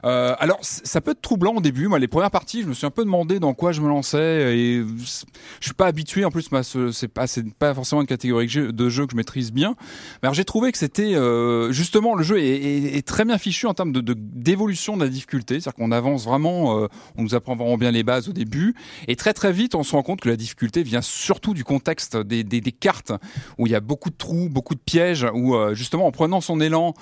Euh, alors, ça peut être troublant au début. Moi, les premières parties, je me suis un peu demandé dans quoi je me lançais et je suis pas habitué. En plus, c'est pas, pas forcément une catégorie de jeu, que je maîtrise bien. Mais alors, j'ai trouvé que c'était euh, justement le jeu est, très bien fichu en termes d'évolution de, la difficulté. C'est-à-dire qu'on avance vraiment, euh, on nous apprend vraiment bien les bases au début et très très vite, on se rend compte que la difficulté vient surtout du contexte des, cartes où il y a beaucoup de trous, beaucoup de pièges, où justement en prenant son élan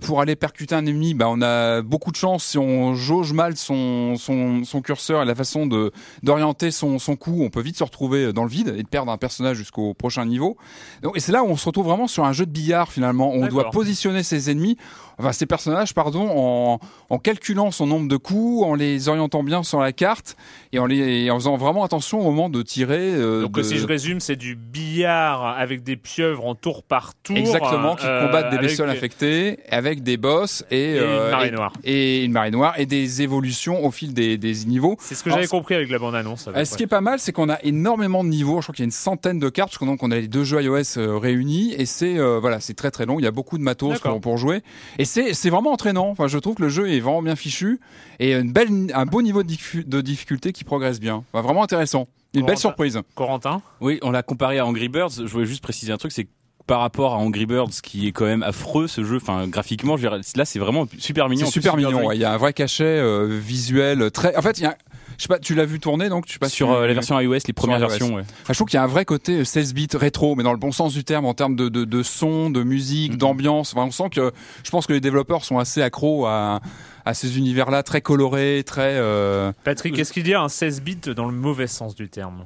pour aller percuter un ennemi, bah, on a beaucoup de chance si on jauge mal son, son, son curseur et la façon de d'orienter son, son coup, on peut vite se retrouver dans le vide et de perdre un personnage jusqu'au prochain niveau. Donc, et c'est là où on se retrouve vraiment sur un jeu de billard finalement. On doit positionner ses ennemis, enfin ses personnages, pardon, en, en calculant son nombre de coups, en les orientant bien sur la carte et en, les, et en faisant vraiment attention au moment de tirer. euh, Donc de- si je résume, c'est du billard avec des pieuvres en tour par tour. Exactement, qui euh, combattent des bestioles infectées avec des boss et, Et une marée et- noire. et une marée noire et des évolutions au fil des, des niveaux. C'est ce que j'avais compris avec la peu euh, Ce qui est pas mal, c'est qu'on a énormément de niveaux. Je crois qu'il y a une centaine de cartes, parce qu'on a les deux jeux iOS euh, réunis, et c'est euh, voilà, c'est très très long. Il y a beaucoup de matos pour, pour jouer, et c'est c'est vraiment entraînant. Enfin, je trouve que le jeu est vraiment bien fichu et une belle, un beau niveau de, difficulté qui progresse bien. Enfin, vraiment intéressant. Une belle surprise. Corentin? Oui, on l'a comparé à Angry Birds. Je voulais juste préciser un truc, c'est que par rapport à Angry Birds, qui est quand même affreux ce jeu, enfin graphiquement, je veux dire, là c'est vraiment super mignon. Super mignon. ouais. Il y a un vrai cachet euh, visuel très. En fait, il y a. Je sais pas, tu l'as vu tourner donc Sur euh, la version iOS, les premières versions. Ouais. Enfin, je trouve qu'il y a un vrai côté euh, 16 bits rétro, mais dans le bon sens du terme, en termes de, de, de son, de musique, Mhm. d'ambiance. Enfin, on sent que je pense que les développeurs sont assez accros à, à ces univers-là, très colorés, très. euh, Patrick, est-ce qu'il y a un 16 bits dans le mauvais sens du terme?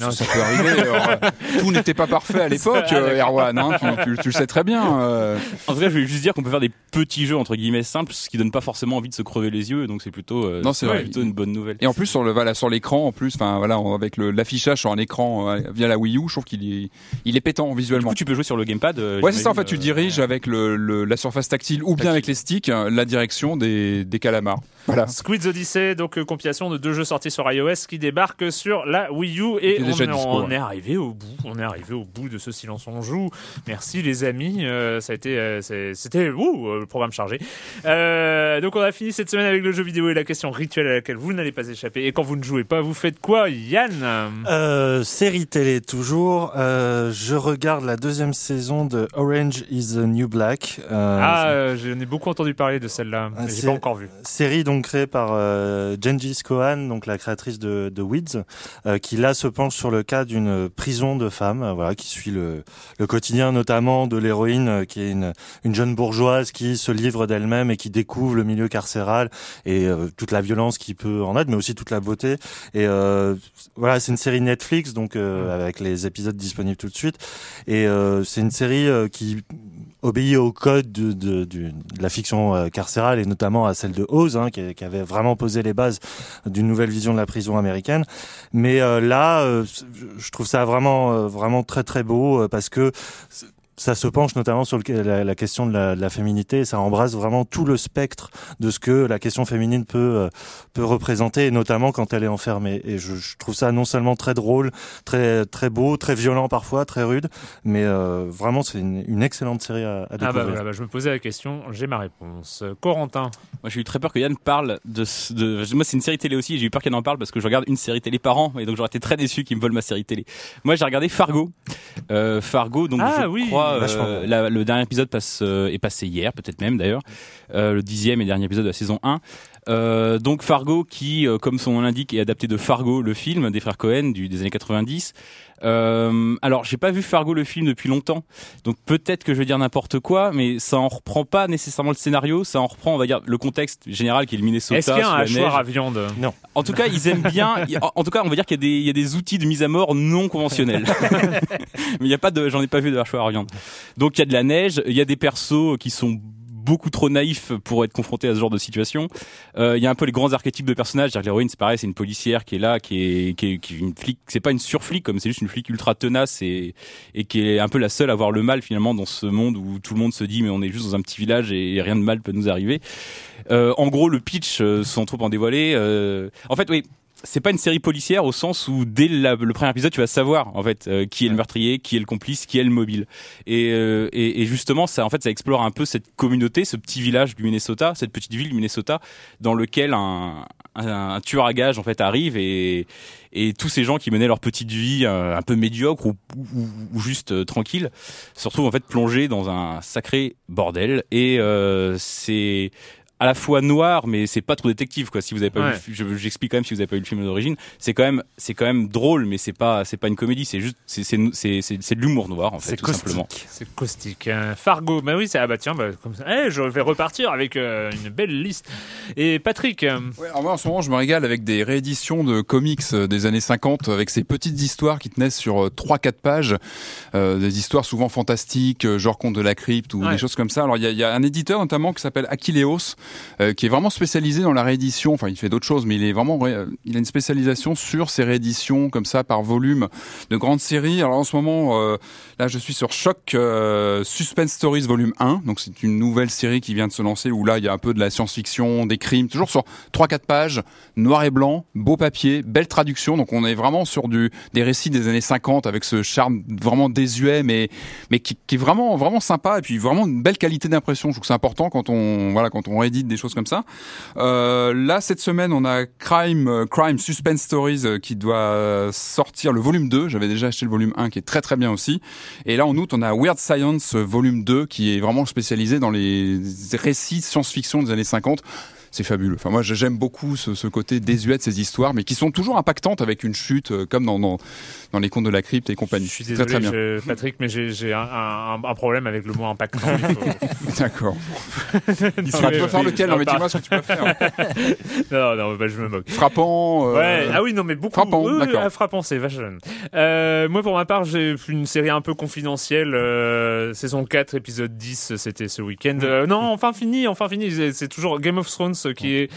Non, ça peut arriver. alors, euh, tout n'était pas parfait à l'époque, euh. Erwan. hein, tu, tu- tu le sais très bien. euh. En tout cas, je voulais juste dire qu'on peut faire des petits jeux entre guillemets simples, ce qui donne pas forcément envie de se crever les yeux, donc c'est plutôt, euh, Non, c'est plutôt une bonne nouvelle. Et en plus sur le voilà sur l'écran, en plus, enfin voilà, avec l'affichage sur un écran via la Wii U, je trouve qu'il est, il est pétant Du visuellement. coup, tu peux jouer sur le gamepad. Ouais, c'est ça. En fait, tu diriges avec le, le- la surface tactile ou bien avec les sticks la direction des, des calamars. Voilà. Squid's Odyssey, donc euh, compilation de deux jeux sortis sur iOS qui débarquent sur la Wii U et on, est- dispo, on ouais. est arrivé au bout. On est arrivé au bout de ce silence on joue. Merci les amis, euh, ça a été, euh, c'était ouh, euh, le programme chargé. Euh, donc on a fini cette semaine avec le jeu vidéo et la question rituelle à laquelle vous n'allez pas échapper. Et quand vous ne jouez pas, vous faites quoi, Yann? Euh, série télé toujours. Euh, je regarde la deuxième saison de Orange is the New Black. Euh, Ah, j'en ai beaucoup entendu parler de celle-là, mais j'ai pas encore vu. série donc créée par euh, Gengis Khan, donc la créatrice de, de Weeds, euh, qui là se penche sur le cas d'une prison de femmes, euh, voilà, qui suit le, le quotidien notamment de l'héroïne, euh, qui est une, une jeune bourgeoise qui se livre d'elle-même et qui découvre le milieu carcéral et toute la violence qui peut en être, mais aussi toute la beauté. Et voilà, c'est une série Netflix, donc avec les épisodes disponibles tout de suite. Et c'est une série qui obéit au code de, la fiction euh, carcérale et notamment à celle de Oz, hein, qui, avait vraiment posé les bases d'une nouvelle vision de la prison américaine. Mais euh, là, euh, je trouve ça vraiment, vraiment très très beau parce que ça se penche notamment sur le- la, la question de la, de la féminité ça embrasse vraiment tout le spectre de ce que la question féminine peut euh, peut représenter et notamment quand elle est enfermée. Et je, je trouve ça non seulement très drôle, très très beau, très violent parfois, très rude, mais euh, vraiment c'est une, une excellente série à, à Ah découvrir. bah voilà, bah, je me posais la question, j'ai ma réponse. Corentin. Moi, j'ai eu très peur que Yann parle de. ce- de moi, c'est une série télé aussi. J'ai eu peur qu'Yann en parle parce que je regarde une série télé par an et donc j'aurais été très déçu qu'il me vole ma série télé. Moi, j'ai regardé Fargo. Euh, Fargo, donc Ah je oui, crois euh, la- le dernier épisode passe euh, est passé hier, peut-être même d'ailleurs, euh, le dixième et dernier épisode de la saison 1. Euh, donc Fargo, qui, comme son nom l'indique, est adapté de Fargo, le film des frères Cohen du, des années 90. Euh, alors, j'ai pas vu Fargo le film depuis longtemps, donc peut-être que je vais dire n'importe quoi, mais ça en reprend pas nécessairement le scénario, ça en reprend, on va dire, le contexte général qui est le Minnesota. Est-ce qu'il y a un hachoir à viande? Non. En tout cas, ils aiment bien. En en tout cas, on va dire qu'il y a des, il y a des outils de mise à mort non conventionnels. Mais il y a pas de, j'en ai pas vu de hachoir à viande. Donc il y a de la neige, il y a des persos qui sont beaucoup trop naïfs pour être confrontés à ce genre de situation. Euh, Il y a un peu les grands archétypes de personnages. L'héroïne, c'est pareil, c'est une policière qui est là, qui est, une flic. C'est pas une surflic, comme c'est juste une flic ultra tenace et, qui est un peu la seule à voir le mal finalement dans ce monde où tout le monde se dit mais on est juste dans un petit village et rien de mal peut nous arriver. Euh, en gros, le pitch, euh, sans trop en dévoiler. En fait, oui. C'est pas une série policière au sens où dès la- le premier épisode tu vas savoir en fait euh, qui est le meurtrier, qui est le complice, qui est le mobile. Et, euh, et, et justement ça en fait ça explore un peu cette communauté, ce petit village du Minnesota, cette petite ville du Minnesota dans lequel un, un, un tueur à gages en fait arrive et, et tous ces gens qui menaient leur petite vie euh, un peu médiocre ou, ou, ou juste tranquille se retrouvent en fait plongés dans un sacré bordel et c'est à la fois noir mais c'est pas trop détective quoi si vous avez pas Ouais. vu je- j'explique quand même si vous avez pas vu le film d'origine c'est quand même c'est quand même drôle mais c'est pas c'est pas une comédie c'est juste c'est c'est c'est c'est c'est de l'humour noir en fait C'est tout simplement C'est caustique. hein. Fargo, bah oui, c'est ah bah tiens, bah, comme ça, Eh, je vais repartir avec euh, une belle liste. Et Patrick, euh, Ouais, alors moi en ce moment je me régale avec des rééditions de comics euh, des années 50 avec ces petites histoires qui tenaient sur 3-4 pages, euh, des histoires souvent fantastiques, genre Conte de la crypte ou Ouais. des choses comme ça. Alors il y a, il y a un éditeur notamment qui s'appelle Aquileos qui est vraiment spécialisé dans la réédition, enfin il fait d'autres choses mais il est vraiment euh, il a une spécialisation sur ces rééditions comme ça par volume de grandes séries. Alors en ce moment euh, là je suis sur Choc euh, Suspense Stories volume 1, donc c'est une nouvelle série qui vient de se lancer où là il y a un peu de la science-fiction, des crimes, toujours sur 3-4 pages, noir et blanc, beau papier, belle traduction. Donc on est vraiment sur du des récits des années 50 avec ce charme vraiment désuet mais mais qui, qui est vraiment vraiment sympa et puis vraiment une belle qualité d'impression. Je trouve que c'est important quand on voilà quand on réédite des choses comme ça. Euh, là cette semaine on a Crime euh, Crime Suspense Stories euh, qui doit sortir le volume 2. J'avais déjà acheté le volume 1 qui est très très bien aussi. Et là en août on a Weird Science volume 2 qui est vraiment spécialisé dans les récits science-fiction des années 50 c'est fabuleux. Enfin, moi, j'aime beaucoup ce, ce côté désuet de ces histoires, mais qui sont toujours impactantes avec une chute, euh, comme dans, dans, dans les contes de la crypte et compagnie. je suis très désolé, très bien. je- Patrick, mais j'ai j'ai un, un, un problème avec le mot impactant. Faut- D'accord. Il sera- tu peux faire lequel Non, mais dis-moi ce que tu peux faire. non, non, bah, je me moque. Frappant. euh, Ouais. Ah oui, non, mais beaucoup. Frappant, d'accord. ah, frappant, c'est vache. Euh, moi, pour ma part, j'ai une série un peu confidentielle. saison 4, épisode 10, c'était ce week-end. Euh, non, enfin fini, enfin fini. C'est- toujours Game of Thrones qui est.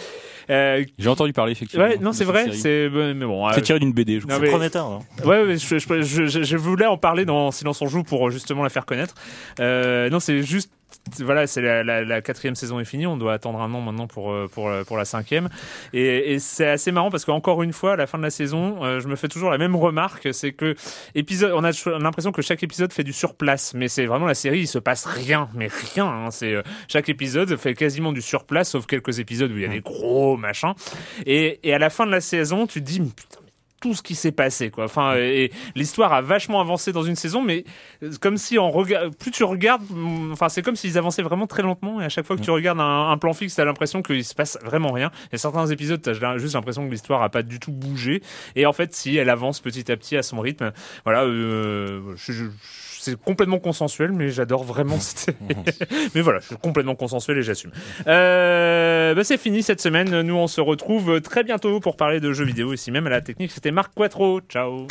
euh, j'ai entendu parler effectivement Ouais, non, c'est vrai. C'est mais bon. c'est tiré d'une BD je crois mais- prometteur, hein. Ouais, je, je, je, je- je voulais en parler dans Silence on joue pour euh, justement la faire connaître. Euh, non, c'est juste. Voilà, c'est la, la, la quatrième saison est finie. On doit attendre un an maintenant pour pour pour la cinquième. Et, et c'est assez marrant parce qu'encore une fois, à la fin de la saison, euh, je me fais toujours la même remarque, c'est que épisode, on a l'impression que chaque épisode fait du surplace, mais c'est vraiment la série, il se passe rien, mais rien. hein. c'est euh, chaque épisode fait quasiment du surplace, sauf quelques épisodes où il y a des gros machins. Et, et à la fin de la saison, tu te dis putain tout ce qui s'est passé quoi. Enfin et l'histoire a vachement avancé dans une saison mais euh, comme si on regarde plus tu regardes mm, enfin c'est comme s'ils avançaient vraiment très lentement et à chaque fois que tu regardes un, un plan fixe tu as l'impression qu'il se passe vraiment rien. Et certains épisodes tu as juste l'impression que l'histoire a pas du tout bougé et en fait si elle avance petit à petit à son rythme. Voilà euh, je- je- c'est complètement consensuel, mais j'adore vraiment cette mais voilà, je suis complètement consensuel et j'assume. Euh, bah c'est fini cette semaine. Nous, on se retrouve très bientôt pour parler de jeux vidéo ici même à la technique. C'était Marc Quattro. Ciao.